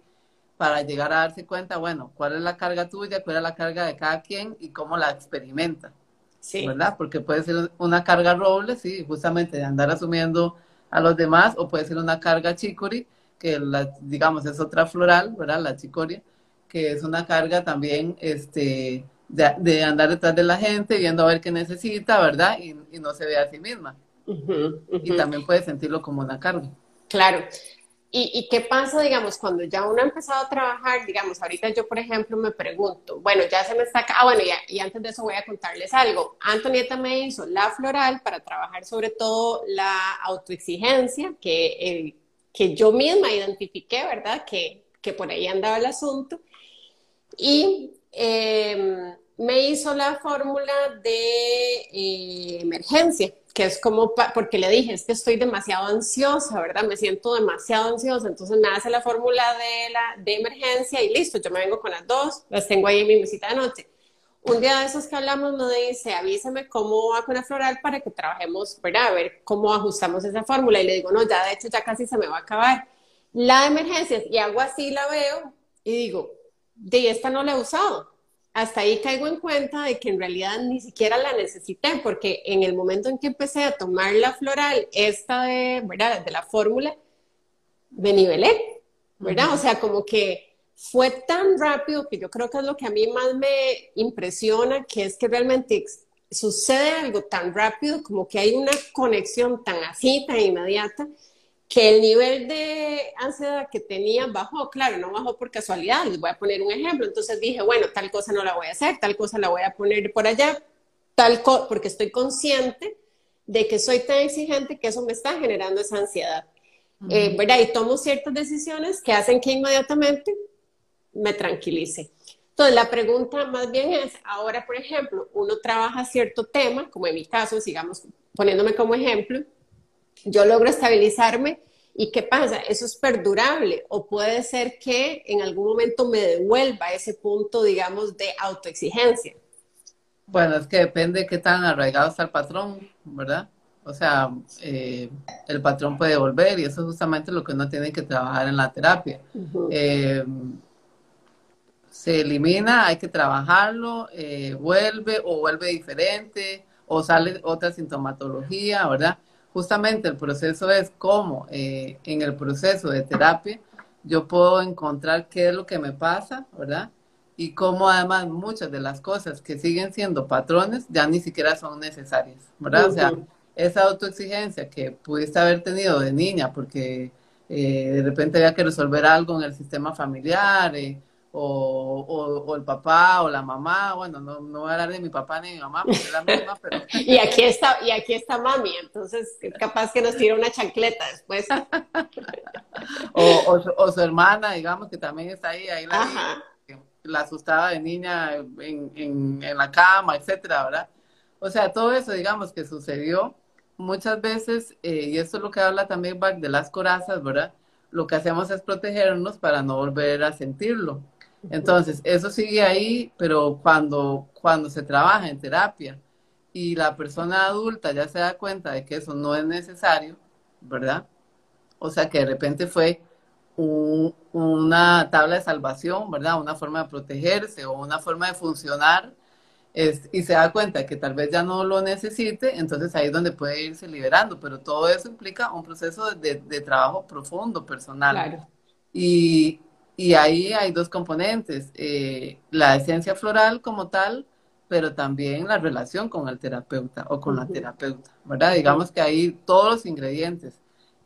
para llegar a darse cuenta, bueno, cuál es la carga tuya, cuál es la carga de cada quien y cómo la experimenta. Sí. ¿Verdad? Porque puede ser una carga roble, sí, justamente de andar asumiendo a los demás, o puede ser una carga chicori, que la, digamos es otra floral, ¿verdad? La chicoria, que es una carga también, este, de, andar detrás de la gente, viendo a ver qué necesita, ¿verdad? Y, no se ve a sí misma. Y también puede sentirlo como una carga. Claro. ¿Y, qué pasa, digamos, cuando ya uno ha empezado a trabajar? Digamos, ahorita yo, por ejemplo, me pregunto, bueno, ya se me está... Ah, bueno, y antes de eso voy a contarles algo. Antonieta me hizo la floral para trabajar sobre todo la autoexigencia, que, eh, que yo misma identifiqué, ¿verdad? Que, que por ahí andaba el asunto. Y eh, me hizo la fórmula de eh, emergencia, que es como, porque le dije, es que estoy demasiado ansiosa, ¿verdad? Me siento demasiado ansiosa, entonces me hace la fórmula de, la, de emergencia y listo, yo me vengo con las dos, las tengo ahí en mi mesita de noche. un día de esos que hablamos nos dice, avísame cómo va con la floral para que trabajemos, ¿verdad? A ver cómo ajustamos esa fórmula. Y le digo, no, ya de hecho ya casi se me va a acabar. La de emergencias, y hago así, la veo y digo, de esta no la he usado. Hasta ahí caigo en cuenta de que en realidad ni siquiera la necesité, porque en el momento en que empecé a tomar la floral, esta de, ¿verdad? De la fórmula, me nivelé, ¿verdad? O sea, como que fue tan rápido que yo creo que es lo que a mí más me impresiona, que es que realmente sucede algo tan rápido, como que hay una conexión tan así, tan inmediata, que el nivel de ansiedad que tenía bajó, claro, no bajó por casualidad, les voy a poner un ejemplo, entonces dije, bueno, tal cosa no la voy a hacer, tal cosa la voy a poner por allá, tal cosa, porque estoy consciente de que soy tan exigente que eso me está generando esa ansiedad. Eh, ¿verdad? Y tomo ciertas decisiones que hacen que inmediatamente me tranquilice. Entonces, la pregunta más bien es, ahora, por ejemplo, uno trabaja cierto tema, como en mi caso, sigamos poniéndome como ejemplo, yo logro estabilizarme y ¿qué pasa? Eso es perdurable o puede ser que en algún momento me devuelva ese punto, digamos, de autoexigencia. Bueno, es que depende de qué tan arraigado está el patrón, ¿verdad? O sea, eh, el patrón puede volver y eso es justamente lo que uno tiene que trabajar en la terapia se elimina, hay que trabajarlo, eh, vuelve o vuelve diferente o sale otra sintomatología, ¿verdad? Justamente el proceso es cómo eh, en el proceso de terapia yo puedo encontrar qué es lo que me pasa, ¿verdad? Y cómo además muchas de las cosas que siguen siendo patrones ya ni siquiera son necesarias, ¿verdad? O sea, esa autoexigencia que pudiste haber tenido de niña porque eh, de repente había que resolver algo en el sistema familiar, eh, o, o, el papá o la mamá, bueno, no, no voy a hablar de mi papá ni de mi mamá, porque es la misma, pero... y, aquí está, y aquí está mami, entonces capaz que nos tira una chancleta después. o, o, su hermana, digamos, que también está ahí, ahí la, la asustaba de niña en, en, en, la cama, etcétera, ¿verdad? O sea, todo eso, digamos, que sucedió muchas veces, eh, y esto es lo que habla también de las corazas, ¿verdad? Lo que hacemos es protegernos para no volver a sentirlo. Entonces, eso sigue ahí, pero cuando, cuando se trabaja en terapia y la persona adulta ya se da cuenta de que eso no es necesario, ¿verdad? O sea, que de repente fue una tabla de salvación, ¿verdad? Una forma de protegerse o una forma de funcionar y se da cuenta que tal vez ya no lo necesite, entonces ahí es donde puede irse liberando, pero todo eso implica un proceso de, de trabajo profundo, personal. Claro. Y, y ahí hay dos componentes, eh, la esencia floral como tal, pero también la relación con el terapeuta o con la terapeuta, ¿verdad? Digamos que ahí todos los ingredientes,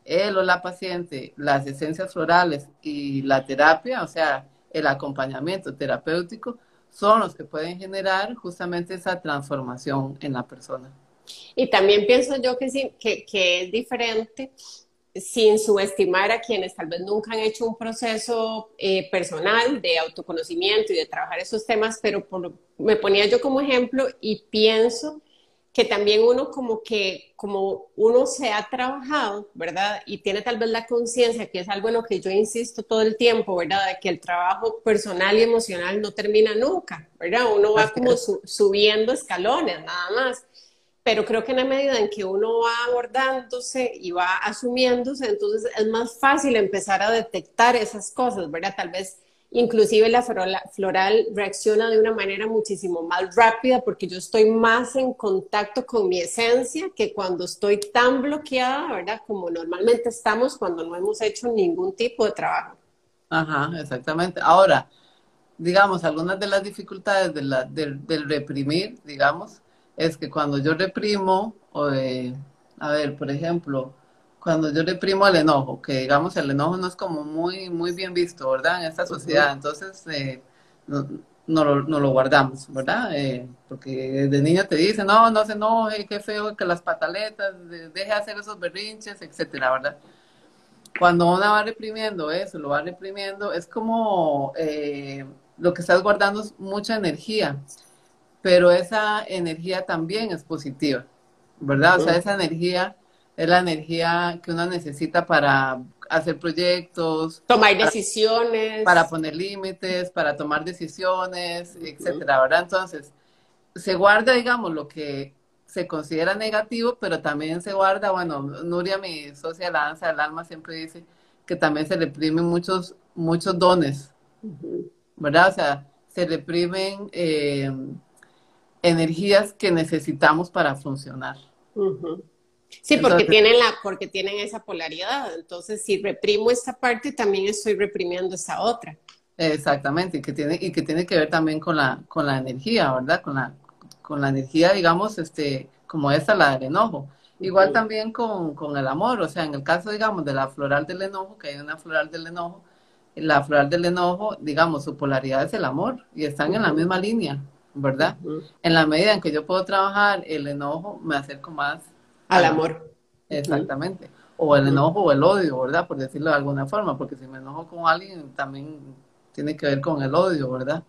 él o la paciente, las esencias florales y la terapia, o sea, el acompañamiento terapéutico, son los que pueden generar justamente esa transformación en la persona. Y también pienso yo que, sí, que, que es diferente sin subestimar a quienes tal vez nunca han hecho un proceso eh, personal de autoconocimiento y de trabajar esos temas, pero me ponía yo como ejemplo y pienso que también uno como que, como uno se ha trabajado, ¿verdad? Y tiene tal vez la conciencia, que es algo en lo que yo insisto todo el tiempo, ¿verdad? De que el trabajo personal y emocional no termina nunca, ¿verdad? Uno va como subiendo escalones, nada más pero creo que en la medida en que uno va abordándose y va asumiéndose, entonces es más fácil empezar a detectar esas cosas, ¿verdad? Tal vez inclusive la floral reacciona de una manera muchísimo más rápida porque yo estoy más en contacto con mi esencia que cuando estoy tan bloqueada, ¿verdad? Como normalmente estamos cuando no hemos hecho ningún tipo de trabajo. Ajá, exactamente. Ahora, digamos, algunas de las dificultades de la, del, del reprimir, digamos, es que cuando yo reprimo, o, a ver, por ejemplo, cuando yo reprimo el enojo, que digamos el enojo no es como muy, muy bien visto, ¿verdad? En esta sociedad, entonces eh, no, no, lo, no, lo, guardamos, ¿verdad? Eh, porque de niño te dicen, no, no se enoje, qué feo que las pataletas, deje de hacer esos berrinches, etcétera, ¿verdad? Cuando uno va reprimiendo eso, lo va reprimiendo, es como eh, lo que estás guardando es mucha energía pero esa energía también es positiva, ¿verdad? O sea, esa energía es la energía que uno necesita para hacer proyectos. Tomar decisiones. Para, poner límites, para tomar decisiones, etcétera, ¿verdad? Entonces, se guarda, digamos, lo que se considera negativo, pero también se guarda, bueno, Nuria, mi socia de la danza del alma, siempre dice que también se reprimen muchos, muchos dones, ¿verdad? O sea, se reprimen eh, energías que necesitamos para funcionar. Sí, porque tienen la, porque tienen esa polaridad. Entonces, si reprimo esta parte, también estoy reprimiendo esa otra. Exactamente, y que tiene, y que tiene que ver también con la, con la energía, ¿verdad? Con la, con la energía, digamos, este, como esa, la del enojo. Igual también con, con, el amor, o sea, en el caso, digamos, de la floral del enojo, que hay una floral del enojo, la floral del enojo, digamos, su polaridad es el amor y están en la misma línea, ¿verdad? En la medida en que yo puedo trabajar el enojo, me acerco más al, amor. Exactamente. O el enojo o el odio, ¿verdad? Por decirlo de alguna forma, porque si me enojo con alguien, también tiene que ver con el odio, ¿verdad?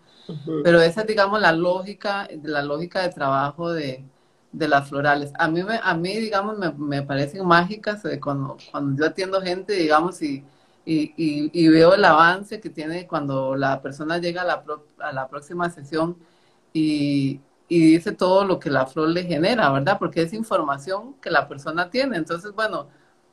Pero esa es, digamos, la lógica, la lógica de trabajo de, de las florales. A mí, me, a mí digamos, me, me parecen mágicas eh, cuando, cuando yo atiendo gente, digamos, y, y, y, veo el avance que tiene cuando la persona llega a la, a la próxima sesión y, y dice todo lo que la flor le genera, ¿verdad? Porque es información que la persona tiene. Entonces, bueno,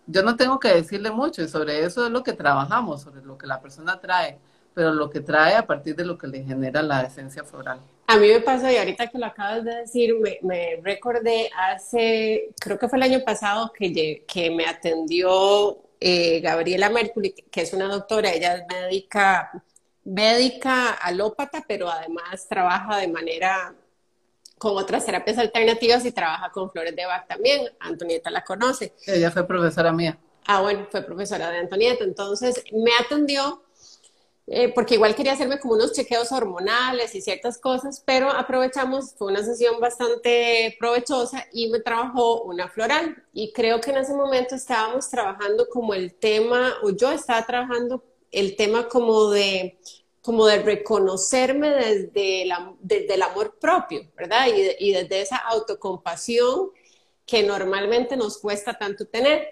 yo no tengo que decirle mucho y sobre eso es lo que trabajamos, sobre lo que la persona trae pero lo que trae a partir de lo que le genera la esencia floral. A mí me pasó, y ahorita que lo acabas de decir, me, recordé hace, creo que fue el año pasado, que, que me atendió eh, Gabriela Mercury, que es una doctora, ella es médica, médica alópata, pero además trabaja de manera con otras terapias alternativas y trabaja con flores de Bach también. Antonieta la conoce. Ella fue profesora mía. Ah, bueno, fue profesora de Antonieta. Entonces me atendió eh, porque igual quería hacerme como unos chequeos hormonales y ciertas cosas, pero aprovechamos, fue una sesión bastante provechosa y me trabajó una floral. Y creo que en ese momento estábamos trabajando como el tema, o yo estaba trabajando el tema como de como de reconocerme desde, la, desde el amor propio, ¿verdad? Y, y desde esa autocompasión que normalmente nos cuesta tanto tener.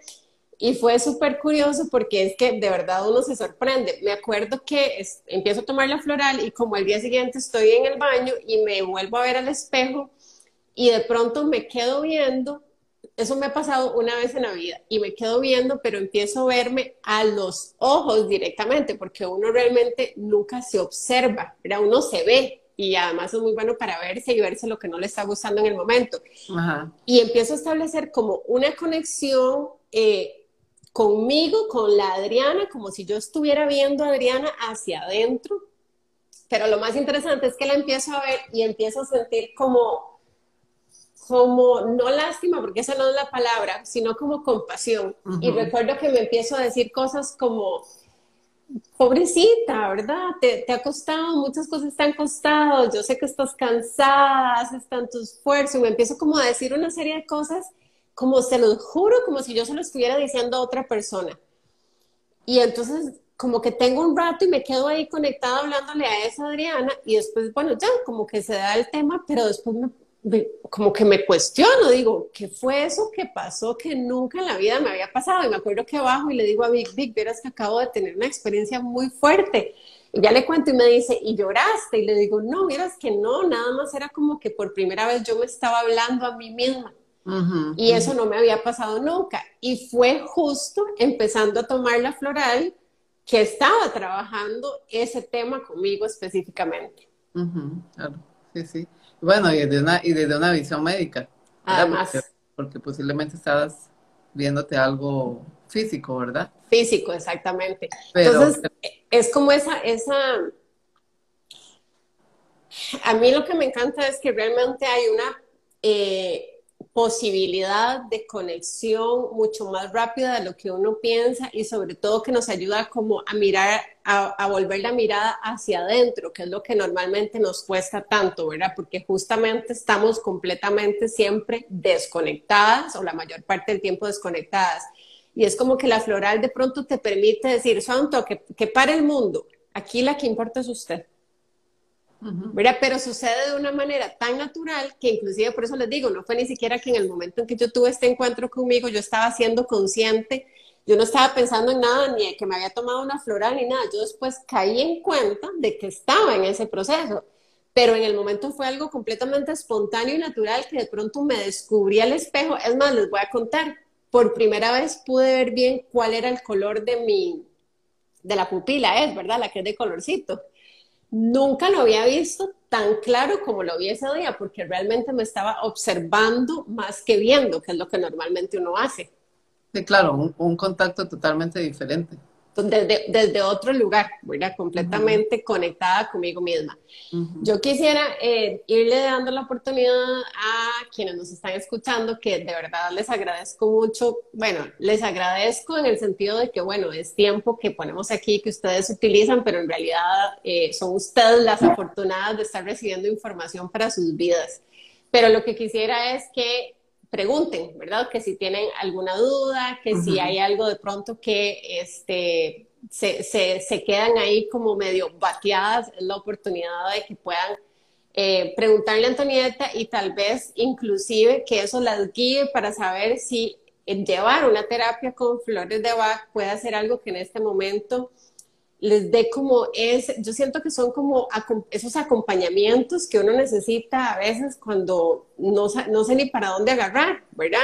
Y fue súper curioso porque es que de verdad uno se sorprende. Me acuerdo que empiezo a tomar la floral y como el día siguiente estoy en el baño y me vuelvo a ver al espejo y de pronto me quedo viendo, eso me ha pasado una vez en la vida y me quedo viendo, pero empiezo a verme a los ojos directamente porque uno realmente nunca se observa, ¿verdad? uno se ve y además es muy bueno para verse y verse lo que no le está gustando en el momento. Y empiezo a establecer como una conexión. Eh, conmigo, con la Adriana, como si yo estuviera viendo a Adriana hacia adentro. Pero lo más interesante es que la empiezo a ver y empiezo a sentir como, como, no lástima, porque esa no es la palabra, sino como compasión. Y recuerdo que me empiezo a decir cosas como, pobrecita, ¿verdad? Te, te, ha costado, muchas cosas te han costado, yo sé que estás cansada, haces tanto esfuerzo, y me empiezo como a decir una serie de cosas como se lo juro, como si yo se lo estuviera diciendo a otra persona. Y entonces, como que tengo un rato y me quedo ahí conectada hablándole a esa Adriana y después, bueno, ya, como que se da el tema, pero después me, como que me cuestiono, digo, ¿qué fue eso que pasó que nunca en la vida me había pasado? Y me acuerdo que bajo y le digo a Vic, Vic, verás que acabo de tener una experiencia muy fuerte. Y ya le cuento y me dice, ¿y lloraste? Y le digo, no, miras que no, nada más era como que por primera vez yo me estaba hablando a mí misma y eso no me había pasado nunca. Y fue justo empezando a tomar la floral que estaba trabajando ese tema conmigo específicamente. Claro, sí, sí. Bueno, y desde una, y desde una visión médica. Además. Porque, posiblemente estabas viéndote algo físico, ¿verdad? Físico, exactamente. Entonces, es como esa, esa... A mí lo que me encanta es que realmente hay una... Eh, posibilidad de conexión mucho más rápida de lo que uno piensa y sobre todo que nos ayuda como a mirar, a, volver la mirada hacia adentro, que es lo que normalmente nos cuesta tanto, ¿verdad? Porque justamente estamos completamente siempre desconectadas o la mayor parte del tiempo desconectadas. Y es como que la floral de pronto te permite decir, santo, que, que pare el mundo, aquí la que importa es usted. Pero sucede de una manera tan natural que inclusive por eso les digo, no fue ni siquiera que en el momento en que yo tuve este encuentro conmigo yo estaba siendo consciente, yo no estaba pensando en nada, ni que me había tomado una floral ni nada, yo después caí en cuenta de que estaba en ese proceso, pero en el momento fue algo completamente espontáneo y natural que de pronto me descubrí al espejo. Es más, les voy a contar, por primera vez pude ver bien cuál era el color de mi, de la pupila, es, ¿verdad? La que es de colorcito. Nunca lo había visto tan claro como lo vi ese día, porque realmente me estaba observando más que viendo, que es lo que normalmente uno hace. Sí, claro, un contacto totalmente diferente desde, desde otro lugar, ¿verdad? Completamente conectada conmigo misma. Yo quisiera eh, irle dando la oportunidad a quienes nos están escuchando, que de verdad les agradezco mucho, bueno, les agradezco en el sentido de que, bueno, es tiempo que ponemos aquí, que ustedes utilizan, pero en realidad eh, son ustedes las afortunadas de estar recibiendo información para sus vidas. Pero lo que quisiera es que pregunten, ¿verdad? Que si tienen alguna duda, que si hay algo de pronto que este, se, se, quedan ahí como medio bateadas, es la oportunidad de que puedan eh, preguntarle a Antonieta y tal vez inclusive que eso las guíe para saber si llevar una terapia con flores de Bach puede ser algo que en este momento les dé como es, yo siento que son como esos acompañamientos que uno necesita a veces cuando no, no sé ni para dónde agarrar, ¿verdad?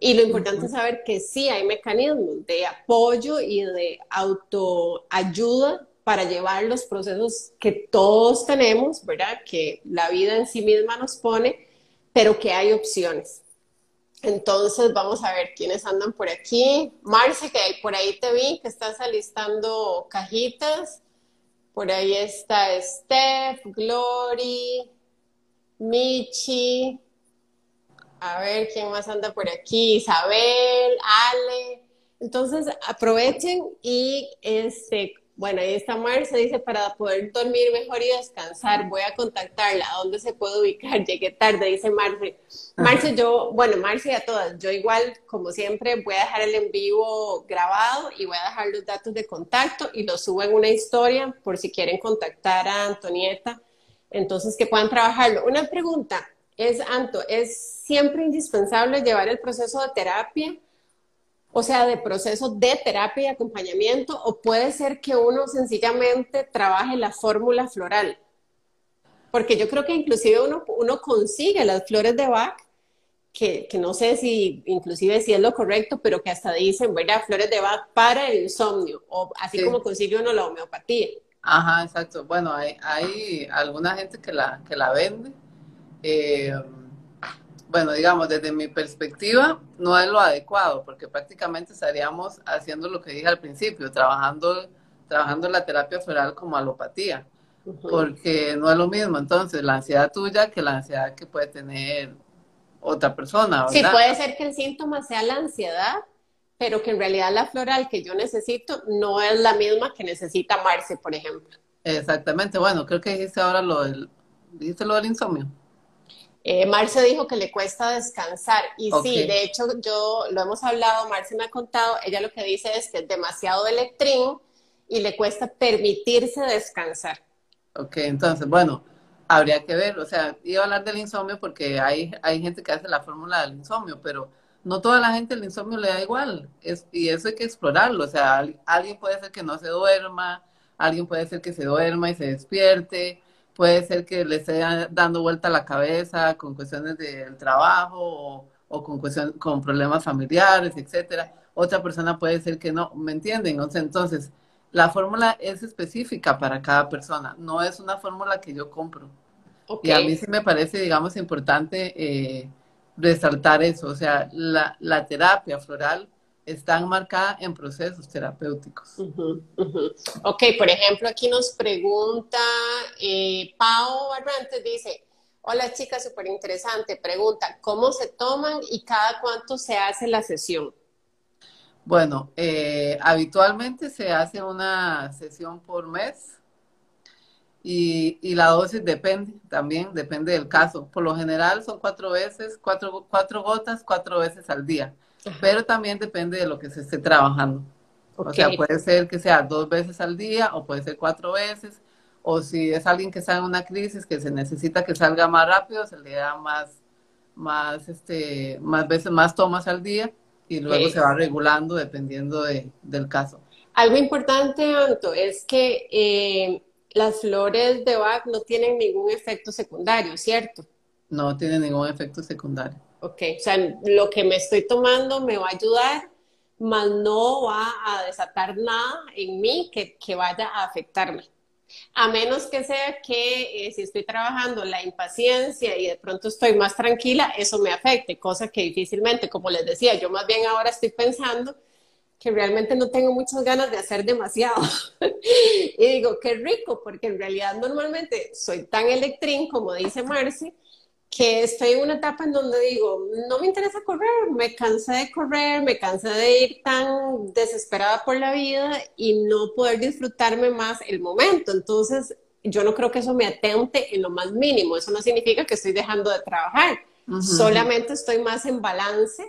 Y lo importante es saber que sí hay mecanismos de apoyo y de autoayuda para llevar los procesos que todos tenemos, ¿verdad? Que la vida en sí misma nos pone, pero que hay opciones. Entonces, vamos a ver quiénes andan por aquí. Marce, que por ahí te vi, que estás alistando cajitas. Por ahí está Steph, Glory, Michi. A ver quién más anda por aquí. Isabel, Ale. Entonces, aprovechen y este, bueno, ahí está Marce, dice, para poder dormir mejor y descansar, voy a contactarla. ¿A dónde se puede ubicar? Llegué tarde, dice Marce. Marce, yo, bueno, Marce y a todas, yo igual, como siempre, voy a dejar el en vivo grabado y voy a dejar los datos de contacto y los subo en una historia por si quieren contactar a Antonieta, entonces que puedan trabajarlo. Una pregunta es, Anto, ¿es siempre indispensable llevar el proceso de terapia? O sea, de proceso de terapia y acompañamiento, o puede ser que uno sencillamente trabaje la fórmula floral. Porque yo creo que inclusive uno, uno consigue las flores de Bach, que, que, no sé si inclusive si es lo correcto, pero que hasta dicen, ¿verdad? Flores de Bach para el insomnio, o así como consigue uno la homeopatía. Ajá, exacto. Bueno, hay, hay alguna gente que la, que la vende. Eh, bueno, digamos, desde mi perspectiva, no es lo adecuado, porque prácticamente estaríamos haciendo lo que dije al principio, trabajando, trabajando la terapia floral como alopatía, porque no es lo mismo. Entonces, la ansiedad tuya que la ansiedad que puede tener otra persona. ¿verdad? Sí, puede ser que el síntoma sea la ansiedad, pero que en realidad la floral que yo necesito no es la misma que necesita Marce, por ejemplo. Exactamente. Bueno, creo que dijiste ahora lo del, dijiste lo del insomnio. Eh, Marce dijo que le cuesta descansar y sí, de hecho yo lo hemos hablado, Marce me ha contado, ella lo que dice es que es demasiado electrín y le cuesta permitirse descansar. Ok, entonces, bueno, habría que ver, o sea, iba a hablar del insomnio porque hay, hay gente que hace la fórmula del insomnio, pero no toda la gente el insomnio le da igual, es, y eso hay que explorarlo, o sea, alguien puede ser que no se duerma, alguien puede ser que se duerma y se despierte, puede ser que le esté dando vuelta a la cabeza con cuestiones del trabajo o, con, cuestión, con problemas familiares, etcétera. Otra persona puede ser que no, ¿me entienden? entonces, la fórmula es específica para cada persona, no es una fórmula que yo compro. Y a mí sí me parece, digamos, importante eh, resaltar eso, o sea, la, la terapia floral están marcadas en procesos terapéuticos. Ok, por ejemplo, aquí nos pregunta eh, Pau Barrantes, dice, hola chicas, súper interesante, pregunta, ¿cómo se toman y cada cuánto se hace la sesión? Bueno, eh, habitualmente se hace una sesión por mes y, y, la dosis depende también, depende del caso. Por lo general son cuatro veces, cuatro, cuatro gotas, cuatro veces al día pero también depende de lo que se esté trabajando. O sea, puede ser que sea dos veces al día o puede ser cuatro veces, o si es alguien que está en una crisis que se necesita que salga más rápido, se le da más, más, este, más veces, más tomas al día y luego se va regulando dependiendo de, del caso. Algo importante, Anto, es que eh, las flores de Bach no tienen ningún efecto secundario, ¿cierto? No tiene ningún efecto secundario. Ok, o sea, lo que me estoy tomando me va a ayudar, mas no va a desatar nada en mí que, que vaya a afectarme. A menos que sea que eh, si estoy trabajando la impaciencia y de pronto estoy más tranquila, eso me afecte, cosa que difícilmente, como les decía, yo más bien ahora estoy pensando que realmente no tengo muchas ganas de hacer demasiado. y digo, qué rico, porque en realidad normalmente soy tan electrín, como dice Marcy, que estoy en una etapa en donde digo, no me interesa correr, me cansé de correr, me cansé de ir tan desesperada por la vida y no poder disfrutarme más el momento. Entonces, yo no creo que eso me atente en lo más mínimo. Eso no significa que estoy dejando de trabajar. Solamente estoy más en balance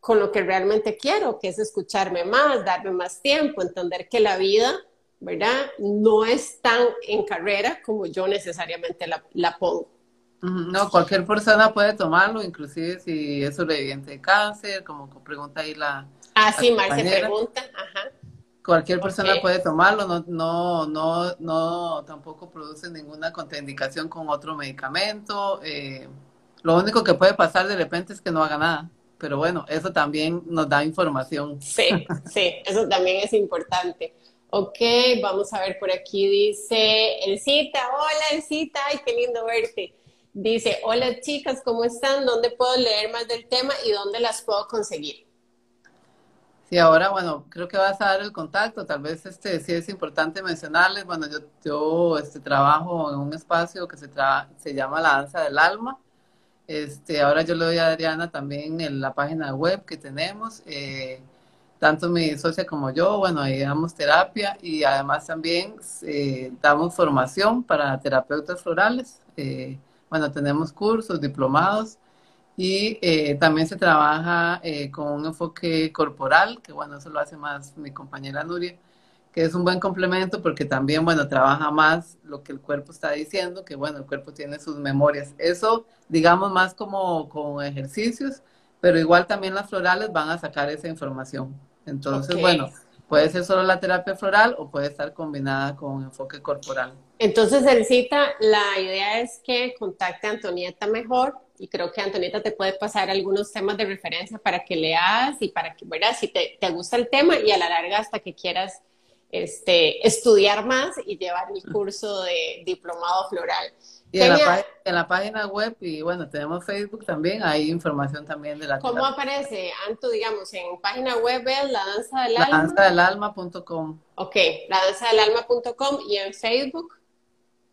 con lo que realmente quiero, que es escucharme más, darme más tiempo, entender que la vida, ¿verdad? No es tan en carrera como yo necesariamente la, la pongo. No, cualquier persona puede tomarlo, inclusive si es sobreviviente de cáncer, como pregunta ahí la. Ah, sí, Marce pregunta. Ajá. Cualquier persona puede tomarlo, no, no, no, no, tampoco produce ninguna contraindicación con otro medicamento. Eh, lo único que puede pasar de repente es que no haga nada. Pero bueno, eso también nos da información. Sí, sí, eso también es importante. Ok, vamos a ver por aquí, dice Elcita, hola Elcita, ay, qué lindo verte. Dice, hola chicas, ¿cómo están? ¿Dónde puedo leer más del tema y dónde las puedo conseguir? Sí, ahora, bueno, creo que vas a dar el contacto. Tal vez este sí es importante mencionarles. Bueno, yo, yo este, trabajo en un espacio que se, se llama La Danza del Alma. Este, ahora yo le doy a Adriana también en la página web que tenemos. Eh, tanto mi socia como yo, bueno, ahí damos terapia y además también eh, damos formación para terapeutas florales. Eh, bueno, tenemos cursos, diplomados y eh, también se trabaja eh, con un enfoque corporal, que bueno, eso lo hace más mi compañera Nuria, que es un buen complemento porque también, bueno, trabaja más lo que el cuerpo está diciendo, que bueno, el cuerpo tiene sus memorias. Eso, digamos, más como con ejercicios, pero igual también las florales van a sacar esa información. Entonces, bueno, Puede ser solo la terapia floral o puede estar combinada con enfoque corporal. Entonces, Elcita, la idea es que contacte a Antonieta mejor y creo que Antonieta te puede pasar algunos temas de referencia para que leas y para que, ¿verdad? Si te, te gusta el tema y a la larga hasta que quieras este, estudiar más y llevar el curso de diplomado floral. Y en la, en la, página web, y bueno, tenemos Facebook también, hay información también de la ¿Cómo aparece, Anto, digamos, en página web es la danza del la alma? danza del alma.com. Ok, la danza del alma.com y en Facebook.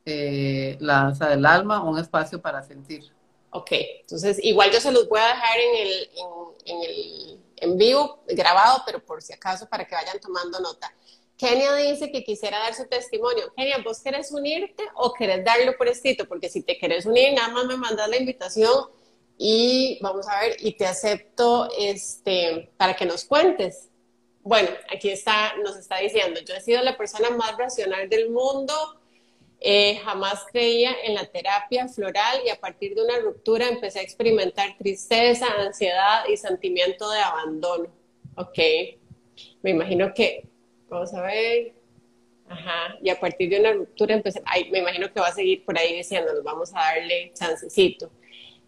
Eh, la danza del alma, un espacio para sentir. Ok, entonces igual yo se los voy a dejar en el, en, en el en vivo, grabado, pero por si acaso para que vayan tomando nota. Kenia dice que quisiera dar su testimonio. Kenia, ¿vos querés unirte o querés darlo por escrito? Porque si te querés unir, nada más me mandas la invitación y vamos a ver, y te acepto este, para que nos cuentes. Bueno, aquí está, nos está diciendo, yo he sido la persona más racional del mundo, eh, jamás creía en la terapia floral y a partir de una ruptura empecé a experimentar tristeza, ansiedad y sentimiento de abandono. Ok, me imagino que Vamos a ver. Ajá. Y a partir de una ruptura empecé, ay, me imagino que va a seguir por ahí diciéndonos, vamos a darle chancecito.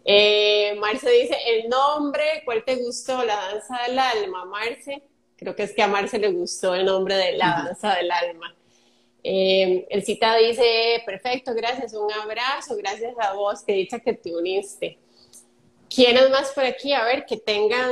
Eh, Marce dice, el nombre, ¿cuál te gustó? La danza del alma, Marce. Creo que es que a Marce le gustó el nombre de la danza del alma. Eh, el cita dice, perfecto, gracias, un abrazo, gracias a vos, que dicha que te uniste. ¿Quiénes más por aquí? A ver, que tengan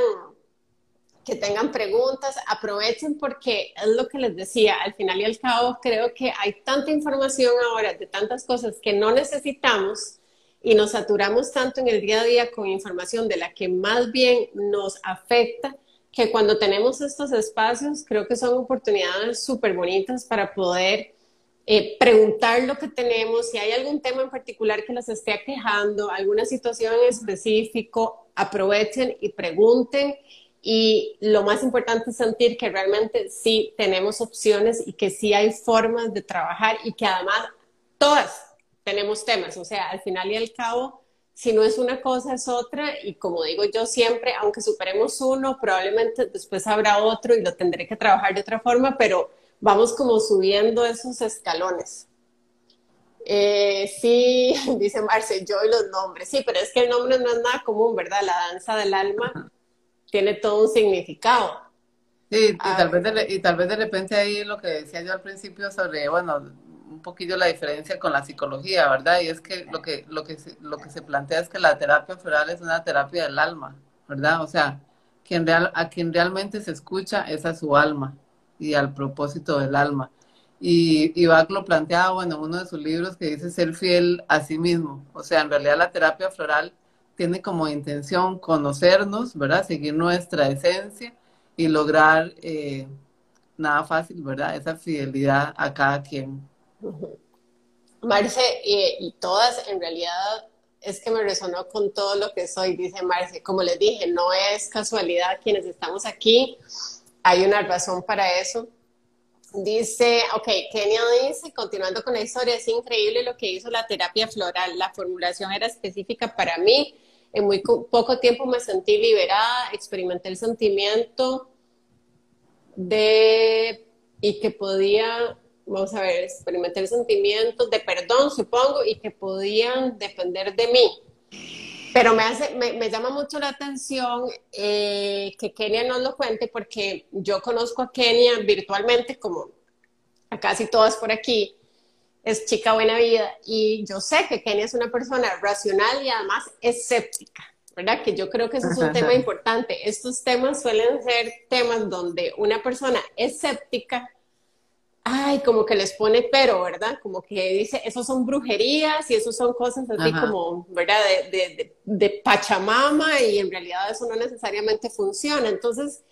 que tengan preguntas, aprovechen porque es lo que les decía, al final y al cabo creo que hay tanta información ahora de tantas cosas que no necesitamos y nos saturamos tanto en el día a día con información de la que más bien nos afecta, que cuando tenemos estos espacios creo que son oportunidades súper bonitas para poder eh, preguntar lo que tenemos, si hay algún tema en particular que les esté quejando, alguna situación en específico, aprovechen y pregunten y lo más importante es sentir que realmente sí tenemos opciones y que sí hay formas de trabajar y que además todas tenemos temas. O sea, al final y al cabo, si no es una cosa, es otra. Y como digo yo siempre, aunque superemos uno, probablemente después habrá otro y lo tendré que trabajar de otra forma, pero vamos como subiendo esos escalones. Eh, sí, dice Marce, yo y los nombres. Sí, pero es que el nombre no es nada común, ¿verdad? La danza del alma tiene todo un significado. Sí, y tal, vez de, y tal vez de repente ahí lo que decía yo al principio sobre, bueno, un poquillo la diferencia con la psicología, ¿verdad? Y es que lo que, lo que, se, lo que se plantea es que la terapia floral es una terapia del alma, ¿verdad? O sea, quien real, a quien realmente se escucha es a su alma y al propósito del alma. Y, y Bach lo planteaba, bueno, en uno de sus libros que dice ser fiel a sí mismo. O sea, en realidad la terapia floral tiene como intención conocernos, ¿verdad? Seguir nuestra esencia y lograr eh, nada fácil, ¿verdad? Esa fidelidad a cada quien. Marce, y todas en realidad es que me resonó con todo lo que soy, dice Marce. Como les dije, no es casualidad quienes estamos aquí, hay una razón para eso. Dice, ok, Kenia dice, continuando con la historia, es increíble lo que hizo la terapia floral. La formulación era específica para mí. En muy poco tiempo me sentí liberada, experimenté el sentimiento de y que podía, vamos a ver, experimentar sentimientos de perdón, supongo, y que podían depender de mí. Pero me, hace, me, llama mucho la atención eh, que Kenia nos lo cuente porque yo conozco a Kenia virtualmente como a casi todas por aquí. Es chica buena vida y yo sé que Kenia es una persona racional y además escéptica. ¿verdad? Que yo creo que eso es un tema importante. Estos temas suelen ser temas donde una persona escéptica, ay, como que les pone pero, ¿verdad? Como que dice, esos son brujerías y esos son cosas así como, ¿verdad? De, de, de, Pachamama y en realidad eso no necesariamente funciona. Entonces,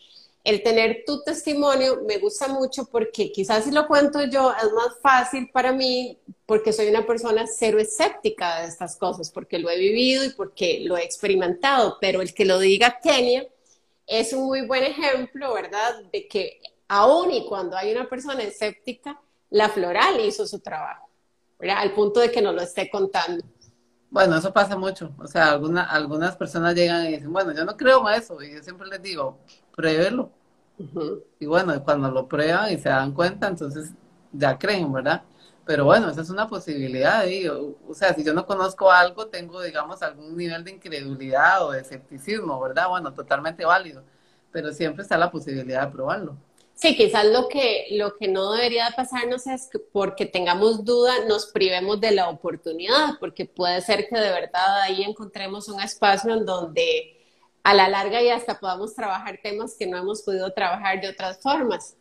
el tener tu testimonio me gusta mucho porque quizás si lo cuento yo es más fácil para mí porque soy una persona cero escéptica de estas cosas, porque lo he vivido y porque lo he experimentado, pero el que lo diga Kenia es un muy buen ejemplo, ¿verdad? De que aún y cuando hay una persona escéptica, la floral hizo su trabajo, ¿verdad? Al punto de que nos lo esté contando. Bueno, eso pasa mucho. O sea, alguna, algunas personas llegan y dicen, bueno, yo no creo en eso. Y yo siempre les digo, pruébelo. Y bueno, cuando lo prueban y se dan cuenta, entonces ya creen, ¿verdad? Pero bueno, esa es una posibilidad. O sea, si yo no conozco algo, tengo, digamos, algún nivel de incredulidad o de escepticismo, ¿verdad? Bueno, totalmente válido. Pero siempre está la posibilidad de probarlo. Sí, quizás lo que, lo que no debería pasarnos es que porque tengamos duda nos privemos de la oportunidad, porque puede ser que de verdad ahí encontremos un espacio en donde a la larga y hasta podamos trabajar temas que no hemos podido trabajar de otras formas.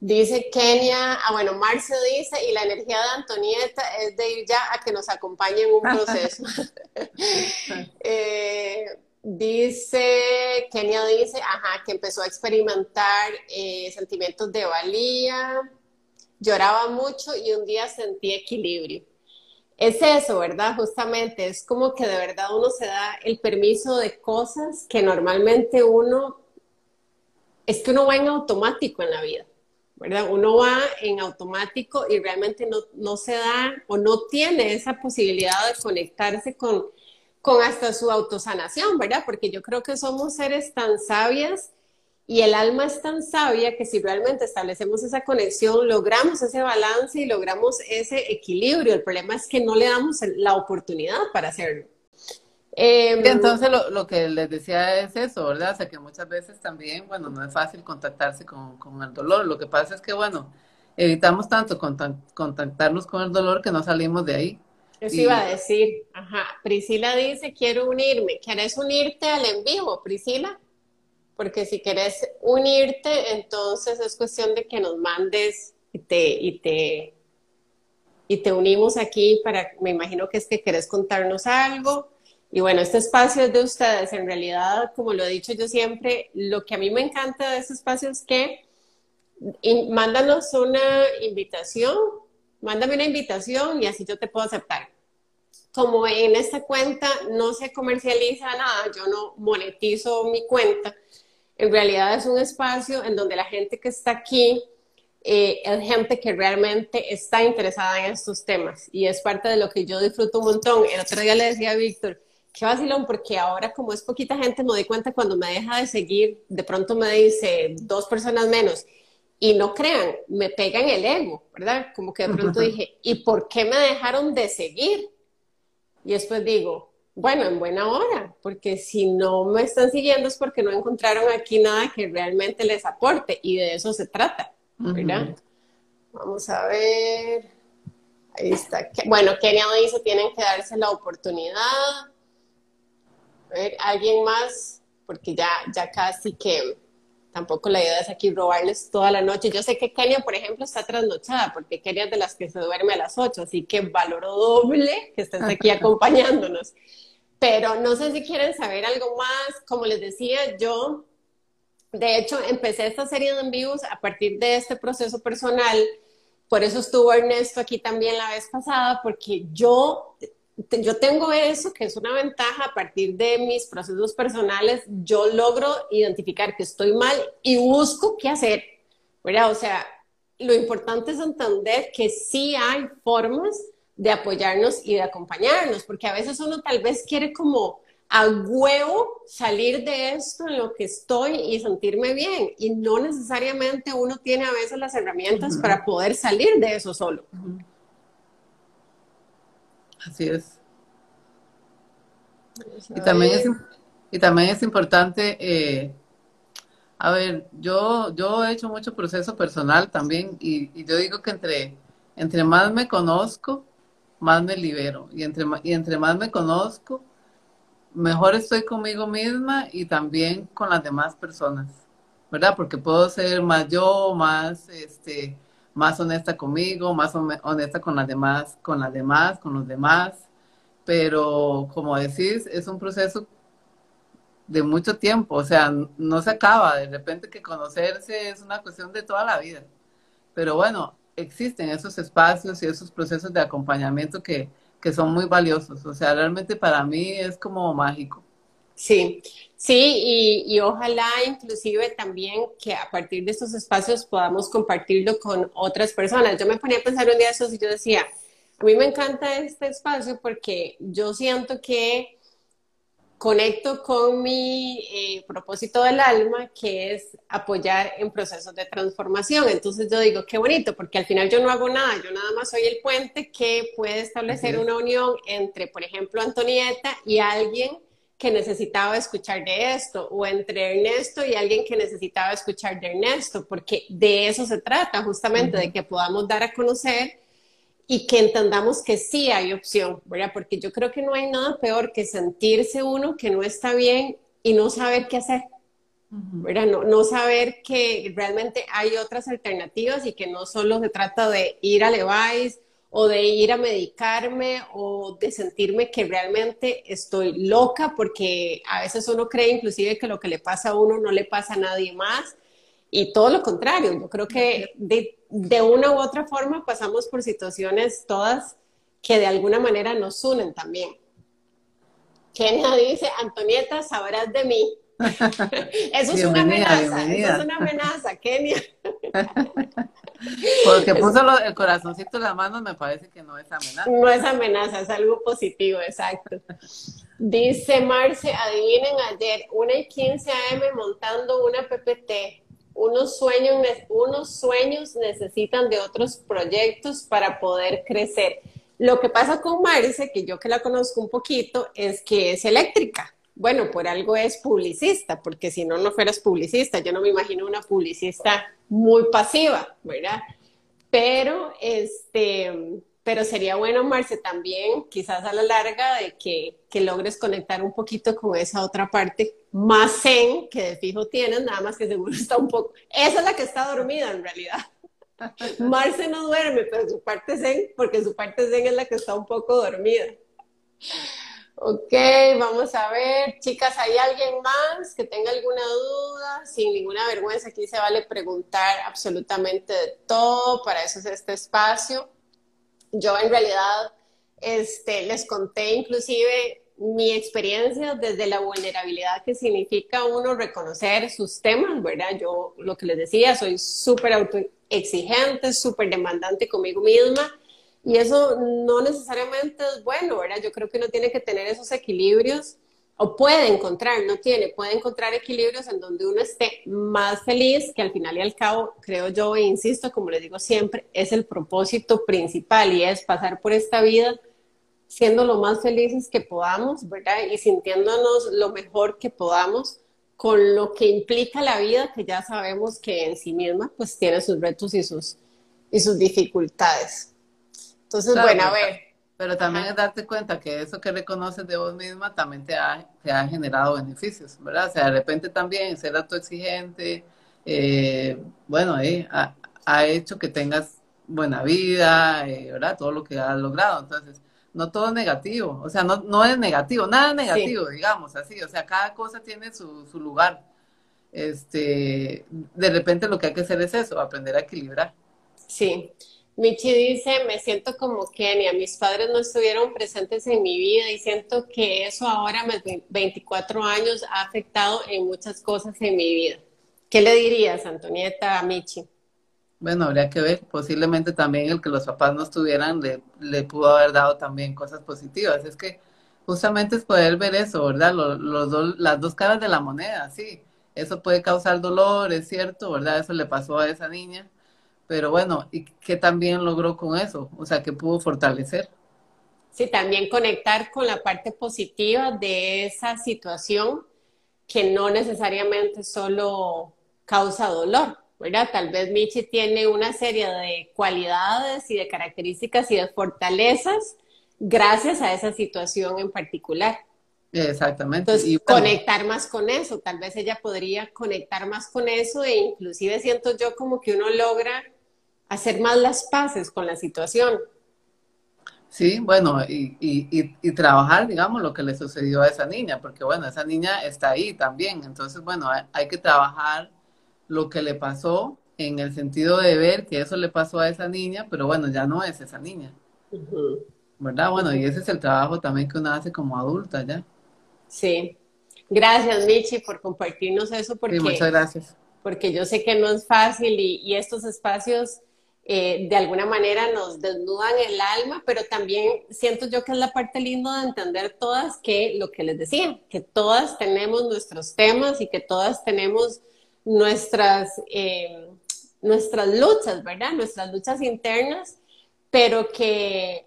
Dice Kenia, ah bueno, Marce dice, y la energía de Antonieta es de ir ya a que nos acompañe en un proceso. eh, dice, Kenia dice, ajá, que empezó a experimentar eh, sentimientos de valía, lloraba mucho y un día sentí equilibrio es eso, ¿verdad? Justamente, es como que de verdad uno se da el permiso de cosas que normalmente uno, es que uno va en automático en la vida, ¿verdad? Uno va en automático y realmente no, no se da o no tiene esa posibilidad de conectarse con, con hasta su autosanación, ¿verdad? Porque yo creo que somos seres tan sabias y el alma es tan sabia que si realmente establecemos esa conexión, logramos ese balance y logramos ese equilibrio. El problema es que no le damos la oportunidad para hacerlo. Em, entonces lo, lo, que les decía es eso, ¿verdad? O sea que muchas veces también, bueno, no es fácil contactarse con, con el dolor. Lo que pasa es que, bueno, evitamos tanto contactarnos con el dolor que no salimos de ahí. Eso iba a decir, ajá, Priscila dice, quiero unirme. ¿Quieres unirte al en vivo, Priscila? Porque si quieres unirte, entonces es cuestión de que nos mandes y te, y te, y te unimos aquí para, me imagino que es que querés contarnos algo. Y bueno, este espacio es de ustedes. En realidad, como lo he dicho yo siempre, lo que a mí me encanta de este espacio es que mándanos una invitación, mándame una invitación y así yo te puedo aceptar. Como en esta cuenta no se comercializa nada, yo no monetizo mi cuenta, en realidad es un espacio en donde la gente que está aquí eh, es gente que realmente está interesada en estos temas y es parte de lo que yo disfruto un montón. El otro día le decía a Víctor, qué vacilón, porque ahora como es poquita gente me doy cuenta cuando me deja de seguir, de pronto me dice dos personas menos y no crean, me pegan el ego, ¿verdad? Como que de pronto dije, ¿y por qué me dejaron de seguir? Y después digo, bueno, en buena hora, porque si no me están siguiendo es porque no encontraron aquí nada que realmente les aporte y de eso se trata, ¿verdad? Vamos a ver. Ahí está. Bueno, Kenia dice, tienen que darse la oportunidad. A ver, alguien más, porque ya, ya casi que tampoco la idea es aquí robarles toda la noche. Yo sé que Kenia, por ejemplo, está trasnochada, porque Kenia es de las que se duerme a las 8, así que valoro doble que estés aquí acompañándonos. Pero no sé si quieren saber algo más. Como les decía, yo, de hecho, empecé esta serie de envíos a partir de este proceso personal. Por eso estuvo Ernesto aquí también la vez pasada, porque yo yo tengo eso, que es una ventaja a partir de mis procesos personales, yo logro identificar que estoy mal y busco qué hacer, ¿verdad? O sea, lo importante es entender que sí hay formas de apoyarnos y de acompañarnos, porque a veces uno tal vez quiere como a huevo salir de esto en lo que estoy y sentirme bien, y no necesariamente uno tiene a veces las herramientas para poder salir de eso solo. Así es. Y también es, y también es importante, eh, a ver, yo, yo he hecho mucho proceso personal también y, yo digo que entre, entre más me conozco, más me libero. Y entre, y entre más me conozco, mejor estoy conmigo misma y también con las demás personas, ¿verdad? Porque puedo ser más yo, más, este, más honesta conmigo, más honesta con las demás, con las demás, con los demás. Pero como decís, es un proceso de mucho tiempo, o sea, no se acaba, de repente que conocerse es una cuestión de toda la vida. Pero bueno, existen esos espacios y esos procesos de acompañamiento que, que son muy valiosos, o sea, realmente para mí es como mágico. Sí, sí, y, ojalá inclusive también que a partir de estos espacios podamos compartirlo con otras personas. Yo me ponía a pensar un día eso y yo decía, a mí me encanta este espacio porque yo siento que conecto con mi eh, propósito del alma, que es apoyar en procesos de transformación. Entonces yo digo, qué bonito, porque al final yo no hago nada, yo nada más soy el puente que puede establecer una unión entre, por ejemplo, Antonieta y alguien que necesitaba escuchar de esto, o entre Ernesto y alguien que necesitaba escuchar de Ernesto, porque de eso se trata justamente, de que podamos dar a conocer y que entendamos que sí hay opción, ¿verdad? Porque yo creo que no hay nada peor que sentirse uno que no está bien y no saber qué hacer, ¿verdad? No, no saber que realmente hay otras alternativas y que no solo se trata de ir a Levi's o de ir a medicarme o de sentirme que realmente estoy loca, porque a veces uno cree inclusive que lo que le pasa a uno no le pasa a nadie más y todo lo contrario. Yo creo que de, de una u otra forma pasamos por situaciones todas que de alguna manera nos unen también. Kenia dice, Antonieta, sabrás de mí. eso es una amenaza, eso es una amenaza, Kenia. Porque puso el corazoncito en la mano, me parece que no es amenaza. No es amenaza, es algo positivo, exacto. Dice Marce, adivinen ayer, una y 15 AM montando una PPT. Unos sueños, unos sueños necesitan de otros proyectos para poder crecer. Lo que pasa con Marce, que yo que la conozco un poquito, es que es eléctrica bueno, por algo es publicista, porque si no, no fueras publicista. Yo no me imagino una publicista muy pasiva, ¿verdad? Pero, este, pero sería bueno, Marce, también, quizás a la larga, de que, que logres conectar un poquito con esa otra parte más zen que de fijo tienes, nada más que seguro está un poco. Esa es la que está dormida en realidad. Marce no duerme, pero su parte zen, porque su parte zen es la que está un poco dormida. Ok, vamos a ver. Chicas, ¿hay alguien más que tenga alguna duda? Sin ninguna vergüenza, aquí se vale preguntar absolutamente de todo. Para eso es este espacio. Yo en realidad este, les conté inclusive mi experiencia desde la vulnerabilidad que significa uno reconocer sus temas, ¿verdad? Yo lo que les decía, soy súper autoexigente, súper demandante conmigo misma y eso no necesariamente es bueno, ¿verdad? Yo creo que uno tiene que tener esos equilibrios. O puede encontrar, no tiene, puede encontrar equilibrios en donde uno esté más feliz, que al final y al cabo, creo yo, e insisto, como les digo siempre, es el propósito principal y es pasar por esta vida siendo lo más felices que podamos, ¿verdad? Y sintiéndonos lo mejor que podamos con lo que implica la vida, que ya sabemos que en sí misma pues tiene sus retos y sus, y sus dificultades. Entonces, bueno, a ver, pero también es darte cuenta que eso que reconoces de vos misma también te ha, te ha generado beneficios, ¿verdad? O sea, de repente también ser autoexigente, eh, bueno, eh, ha, ha, hecho que tengas buena vida, eh, ¿verdad? Todo lo que has logrado. Entonces, no todo es negativo, o sea, no, no es negativo, nada es negativo, digamos así, o sea, cada cosa tiene su, su lugar. Este, de repente lo que hay que hacer es eso, aprender a equilibrar. Sí. Michi dice, me siento como Kenia, mis padres no estuvieron presentes en mi vida y siento que eso ahora, mis 24 años, ha afectado en muchas cosas en mi vida. ¿Qué le dirías, Antonieta, a Michi? Bueno, habría que ver, posiblemente también el que los papás no estuvieran le, le pudo haber dado también cosas positivas. Es que justamente es poder ver eso, ¿verdad? Los, los las dos caras de la moneda, sí. Eso puede causar dolor, es cierto, ¿verdad? Eso le pasó a esa niña pero bueno, ¿y qué también logró con eso? O sea, que pudo fortalecer. Sí, también conectar con la parte positiva de esa situación que no necesariamente solo causa dolor, ¿verdad? Tal vez Michi tiene una serie de cualidades y de características y de fortalezas gracias a esa situación en particular. Exactamente. Entonces, conectar más con eso, tal vez ella podría conectar más con eso e inclusive siento yo como que uno logra hacer más las paces con la situación. Sí, bueno, y, y, y, trabajar, digamos, lo que le sucedió a esa niña, porque bueno, esa niña está ahí también, entonces, bueno, hay, que trabajar lo que le pasó en el sentido de ver que eso le pasó a esa niña, pero bueno, ya no es esa niña. ¿Verdad? Bueno, y ese es el trabajo también que uno hace como adulta ya. Sí. Gracias, Michi, por compartirnos eso. Porque, sí, muchas gracias. Porque yo sé que no es fácil y, y estos espacios eh, de alguna manera nos desnudan el alma, pero también siento yo que es la parte linda de entender todas que lo que les decía, que todas tenemos nuestros temas y que todas tenemos nuestras, eh, nuestras luchas, ¿verdad? Nuestras luchas internas, pero que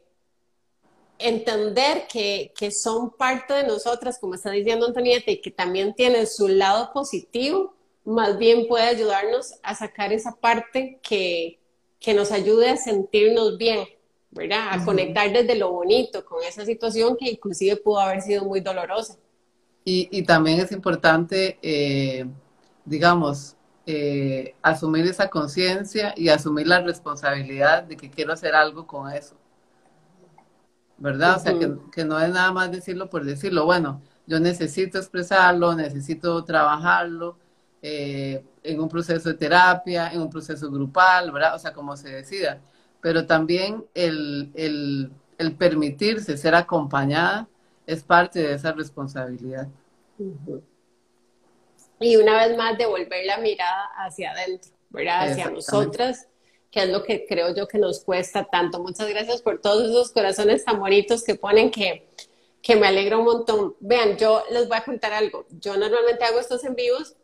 entender que, que son parte de nosotras, como está diciendo Antonieta, y que también tienen su lado positivo, más bien puede ayudarnos a sacar esa parte que, que nos ayude a sentirnos bien, ¿verdad? A conectar desde lo bonito con esa situación que inclusive pudo haber sido muy dolorosa. Y, y también es importante, eh, digamos, eh, asumir esa conciencia y asumir la responsabilidad de que quiero hacer algo con eso. ¿Verdad? O sea, que, que, no es nada más decirlo por decirlo. Bueno, yo necesito expresarlo, necesito trabajarlo, eh, en un proceso de terapia, en un proceso grupal, ¿verdad? O sea, como se decida. Pero también el, el, el permitirse ser acompañada es parte de esa responsabilidad. Y una vez más, devolver la mirada hacia adentro, ¿verdad? Hacia nosotras, que es lo que creo yo que nos cuesta tanto. Muchas gracias por todos esos corazones tan bonitos que ponen que, que me alegra un montón. Vean, yo les voy a contar algo. Yo normalmente hago estos en vivos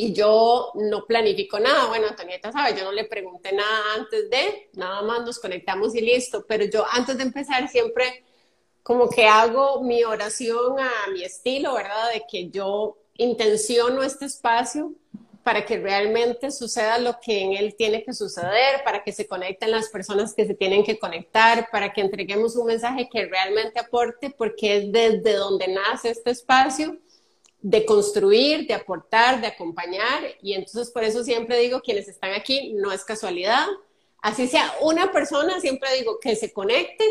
y yo no planifico nada. Bueno, Antonieta sabe, yo no le pregunté nada antes de, nada más nos conectamos y listo, pero yo antes de empezar siempre como que hago mi oración a mi estilo, ¿verdad? De que yo intenciono este espacio para que realmente suceda lo que en él tiene que suceder, para que se conecten las personas que se tienen que conectar, para que entreguemos un mensaje que realmente aporte, porque es desde donde nace este espacio de construir, de aportar, de acompañar. Y entonces por eso siempre digo, quienes están aquí, no es casualidad. Así sea una persona, siempre digo que se conecte.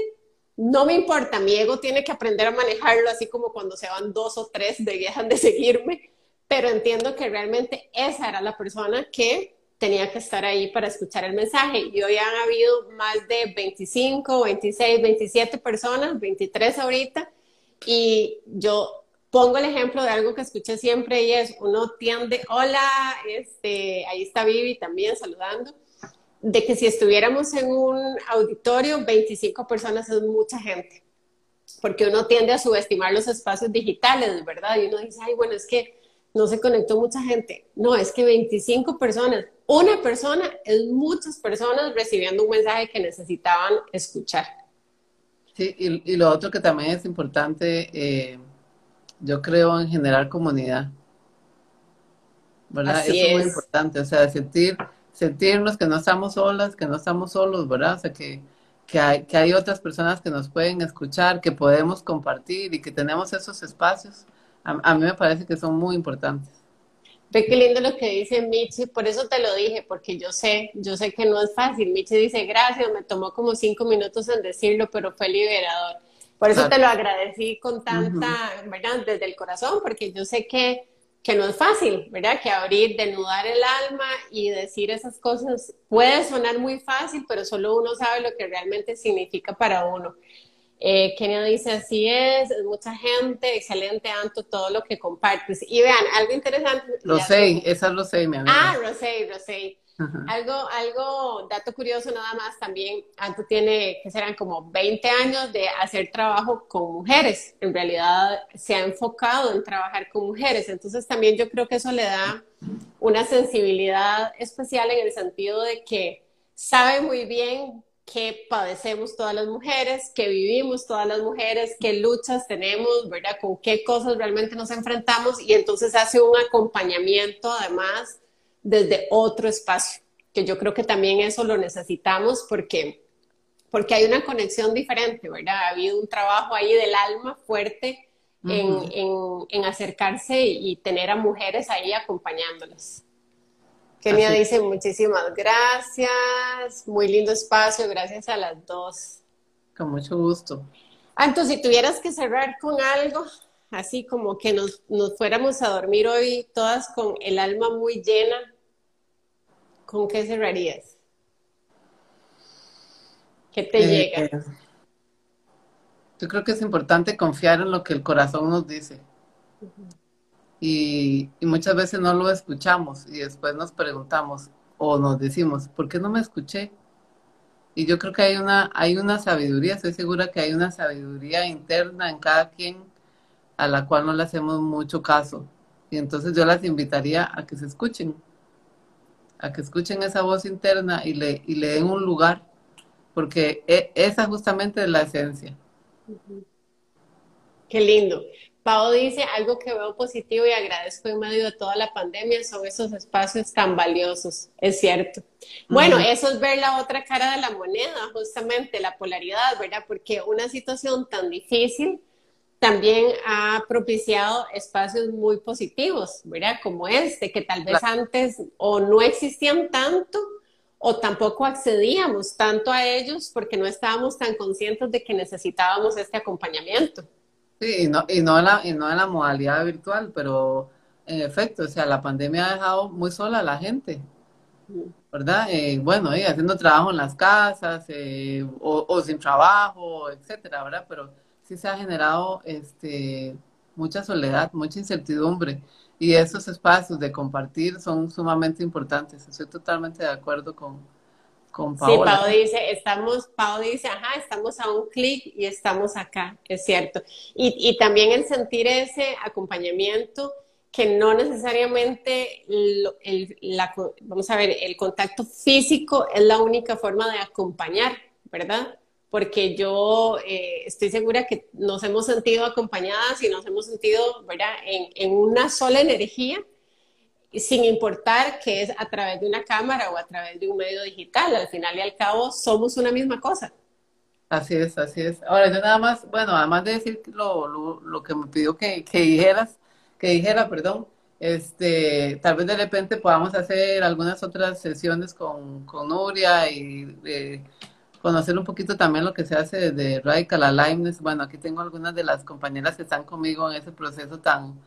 No me importa, mi ego tiene que aprender a manejarlo, así como cuando se van dos o tres, dejan de seguirme, pero entiendo que realmente esa era la persona que tenía que estar ahí para escuchar el mensaje. Y hoy han habido más de 25, 26, 27 personas, 23 ahorita, y yo pongo el ejemplo de algo que escuché siempre y es, uno tiende, hola, este, ahí está Vivi también saludando, de que si estuviéramos en un auditorio, 25 personas es mucha gente. porque uno tiende a subestimar los espacios digitales, ¿verdad? Y uno dice, ay, bueno, es que no se conectó mucha gente. No, es que 25 personas, una persona es muchas personas recibiendo un mensaje que necesitaban escuchar. Sí, y, lo otro que también es importante, eh, yo creo en generar comunidad. ¿Verdad? Eso es. muy importante, o sea, sentir, sentirnos que no estamos solas, que no estamos solos, ¿verdad? O sea, que, que, hay, que hay otras personas que nos pueden escuchar, que podemos compartir y que tenemos esos espacios a, mí me parece que son muy importantes. Ve qué lindo lo que dice Michi, por eso te lo dije, porque yo sé, yo sé que no es fácil. Michi dice, gracias, me tomó como cinco minutos en decirlo, pero fue liberador. Por eso te lo agradecí con tanta, ¿verdad? Desde el corazón, porque yo sé que, que no es fácil, ¿verdad? Que abrir, denudar el alma y decir esas cosas puede sonar muy fácil, pero solo uno sabe lo que realmente significa para uno. Eh, Kenia dice, así es, es mucha gente, excelente, Anto, todo lo que compartes. Y vean, algo interesante. Rosé, esa es Rosé, mi amiga. Ah, Rosé, Rosé. Algo, algo, dato curioso nada más también, Anto tiene, que serán como 20 años de hacer trabajo con mujeres. En realidad se ha enfocado en trabajar con mujeres. Entonces también yo creo que eso le da una sensibilidad especial en el sentido de que sabe muy bien que padecemos todas las mujeres, que vivimos todas las mujeres, qué luchas tenemos, ¿verdad? Con qué cosas realmente nos enfrentamos y entonces hace un acompañamiento además desde otro espacio, que yo creo que también eso lo necesitamos porque, porque hay una conexión diferente, ¿verdad? Ha habido un trabajo ahí del alma fuerte en, en acercarse y tener a mujeres ahí acompañándolas. Kenia dice muchísimas gracias, muy lindo espacio, gracias a las dos. Con mucho gusto. Ah, entonces, si tuvieras que cerrar con algo, así como que nos, fuéramos a dormir hoy todas con el alma muy llena, ¿con qué cerrarías? ¿Qué te eh, llega? Yo creo que es importante confiar en lo que el corazón nos dice y, muchas veces no lo escuchamos y después nos preguntamos o nos decimos, ¿por qué no me escuché? Y yo creo que hay una, hay una sabiduría, estoy segura que hay una sabiduría interna en cada quien a la cual no le hacemos mucho caso. Y entonces yo las invitaría a que se escuchen, a que escuchen esa voz interna y le, y le den un lugar, porque e, esa justamente es la esencia. Qué lindo. Pau dice, algo que veo positivo y agradezco en medio de toda la pandemia son esos espacios tan valiosos, es cierto. Bueno, eso es ver la otra cara de la moneda, justamente la polaridad, ¿verdad? Porque una situación tan difícil también ha propiciado espacios muy positivos, ¿verdad? Como este, que tal vez antes o no existían tanto o tampoco accedíamos tanto a ellos porque no estábamos tan conscientes de que necesitábamos este acompañamiento. Sí, y no, y no, en la, y no en la modalidad virtual, pero en efecto, o sea, la pandemia ha dejado muy sola a la gente, ¿verdad? Eh, bueno, eh, haciendo trabajo en las casas eh, o, sin trabajo, etcétera, ¿verdad? Pero sí se ha generado este, mucha soledad, mucha incertidumbre y esos espacios de compartir son sumamente importantes. Estoy totalmente de acuerdo con, Sí, Pau dice, estamos, Pau dice, ajá, estamos a un clic y estamos acá, es cierto. Y, y, también el sentir ese acompañamiento que no necesariamente, el, la, vamos a ver, el contacto físico es la única forma de acompañar, ¿verdad? Porque yo eh, estoy segura que nos hemos sentido acompañadas y nos hemos sentido, ¿verdad?, en, en una sola energía sin importar que es a través de una cámara o a través de un medio digital, al final y al cabo somos una misma cosa. Así es, así es. Ahora yo nada más, bueno, además de decir lo, lo, que me pidió que, que, dijeras, que dijera, perdón, este, tal vez de repente podamos hacer algunas otras sesiones con, con Nuria y conocer un poquito también lo que se hace desde Radical Aliveness. Bueno, aquí tengo algunas de las compañeras que están conmigo en ese proceso tan,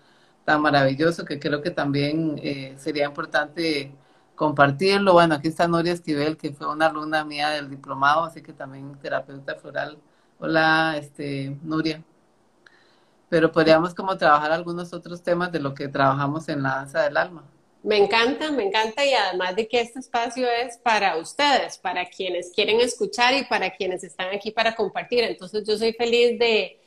tan maravilloso que creo que también eh, sería importante compartirlo. Bueno, aquí está Noria Esquivel, que fue una alumna mía del diplomado, así que también terapeuta floral. Hola, este, Nuria. Pero podríamos como trabajar algunos otros temas de lo que trabajamos en la danza del alma. Me encanta, me encanta y además de que este espacio es para ustedes, para quienes quieren escuchar y para quienes están aquí para compartir. Entonces yo soy feliz de,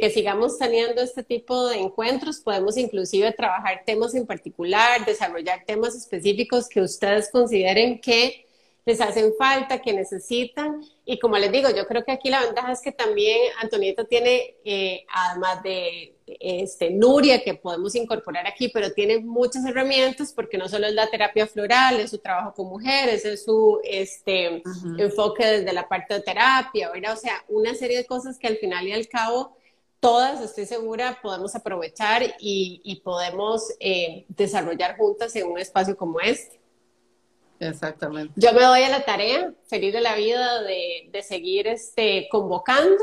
que sigamos teniendo este tipo de encuentros. Podemos inclusive trabajar temas en particular, desarrollar temas específicos que ustedes consideren que les hacen falta, que necesitan. Y como les digo, yo creo que aquí la ventaja es que también Antonieta tiene, eh, además de este, Nuria, que podemos incorporar aquí, pero tiene muchas herramientas porque no solo es la terapia floral, es su trabajo con mujeres, es su este, enfoque desde la parte de terapia, ¿verdad? O sea, una serie de cosas que al final y al cabo todas, estoy segura, podemos aprovechar y, podemos eh, desarrollar juntas en un espacio como este. Exactamente. Yo me doy a la tarea, feliz de la vida, de, de seguir este, convocando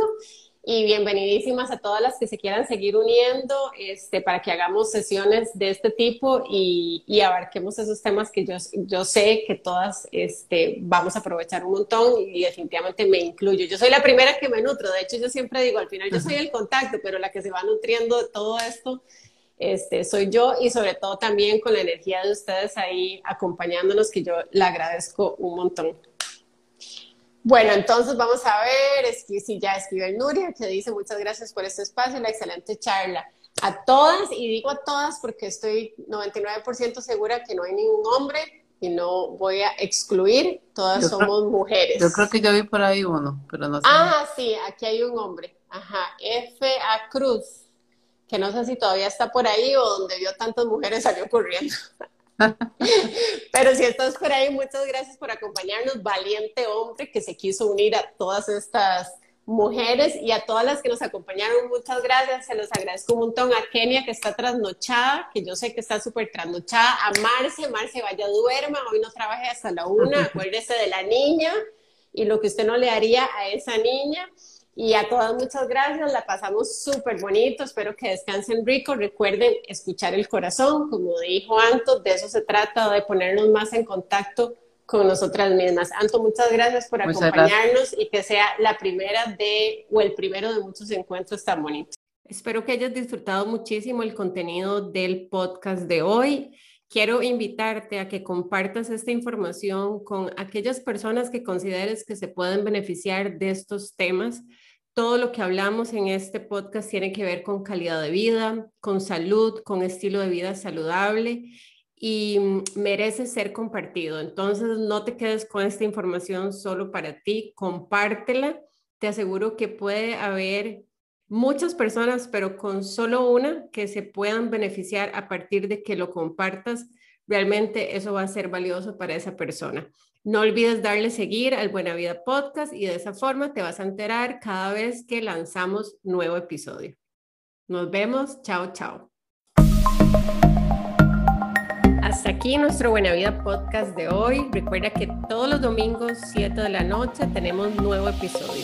y bienvenidísimas a todas las que se quieran seguir uniendo este, para que hagamos sesiones de este tipo y, abarquemos esos temas que yo, yo sé que todas este, vamos a aprovechar un montón y definitivamente me incluyo. Yo soy la primera que me nutro, de hecho yo siempre digo, al final yo soy el contacto, pero la que se va nutriendo de todo esto este, soy yo y sobre todo también con la energía de ustedes ahí acompañándonos, que yo le agradezco un montón. Bueno, entonces vamos a ver si ya escribe el Nuria, que dice muchas gracias por este espacio, la excelente charla. A todas, y digo a todas porque estoy 99% segura que no hay ningún hombre y no voy a excluir, todas somos mujeres. Yo creo que yo vi por ahí uno, pero no sé. Ah, sí, aquí hay un hombre. Ajá, F. A. Cruz, que no sé si todavía está por ahí o donde vio tantas mujeres salió corriendo. Pero si estás por ahí, muchas gracias por acompañarnos, valiente hombre que se quiso unir a todas estas mujeres y a todas las que nos acompañaron, muchas gracias, se los agradezco un montón. A Kenia que está trasnochada, que yo sé que está súper trasnochada, a Marce, Marce vaya duerma, hoy no trabaje hasta la una, acuérdese de la niña y lo que usted no le haría a esa niña. Y a todas muchas gracias, la pasamos súper bonito, espero que descansen rico, recuerden escuchar el corazón, como dijo Anto, de eso se trata, de ponernos más en contacto con nosotras mismas. Anto, muchas gracias por acompañarnos y que sea la primera de, o el primero de muchos encuentros tan bonitos. Espero que hayas disfrutado muchísimo el contenido del podcast de hoy. Quiero invitarte a que compartas esta información con aquellas personas que consideres que se pueden beneficiar de estos temas todo lo que hablamos en este podcast tiene que ver con calidad de vida, con salud, con estilo de vida saludable y mm, merece ser compartido. Entonces, no te quedes con esta información solo para ti, compártela. Te aseguro que puede haber muchas personas, pero con solo una que se puedan beneficiar a partir de que lo compartas. Realmente eso va a ser valioso para esa persona. No olvides darle seguir al Buena Vida Podcast y de esa forma te vas a enterar cada vez que lanzamos nuevo episodio. Nos vemos. Chao, chao. Hasta aquí nuestro Buena Vida Podcast de hoy. Recuerda que todos los domingos, 7 de la noche, tenemos nuevo episodio.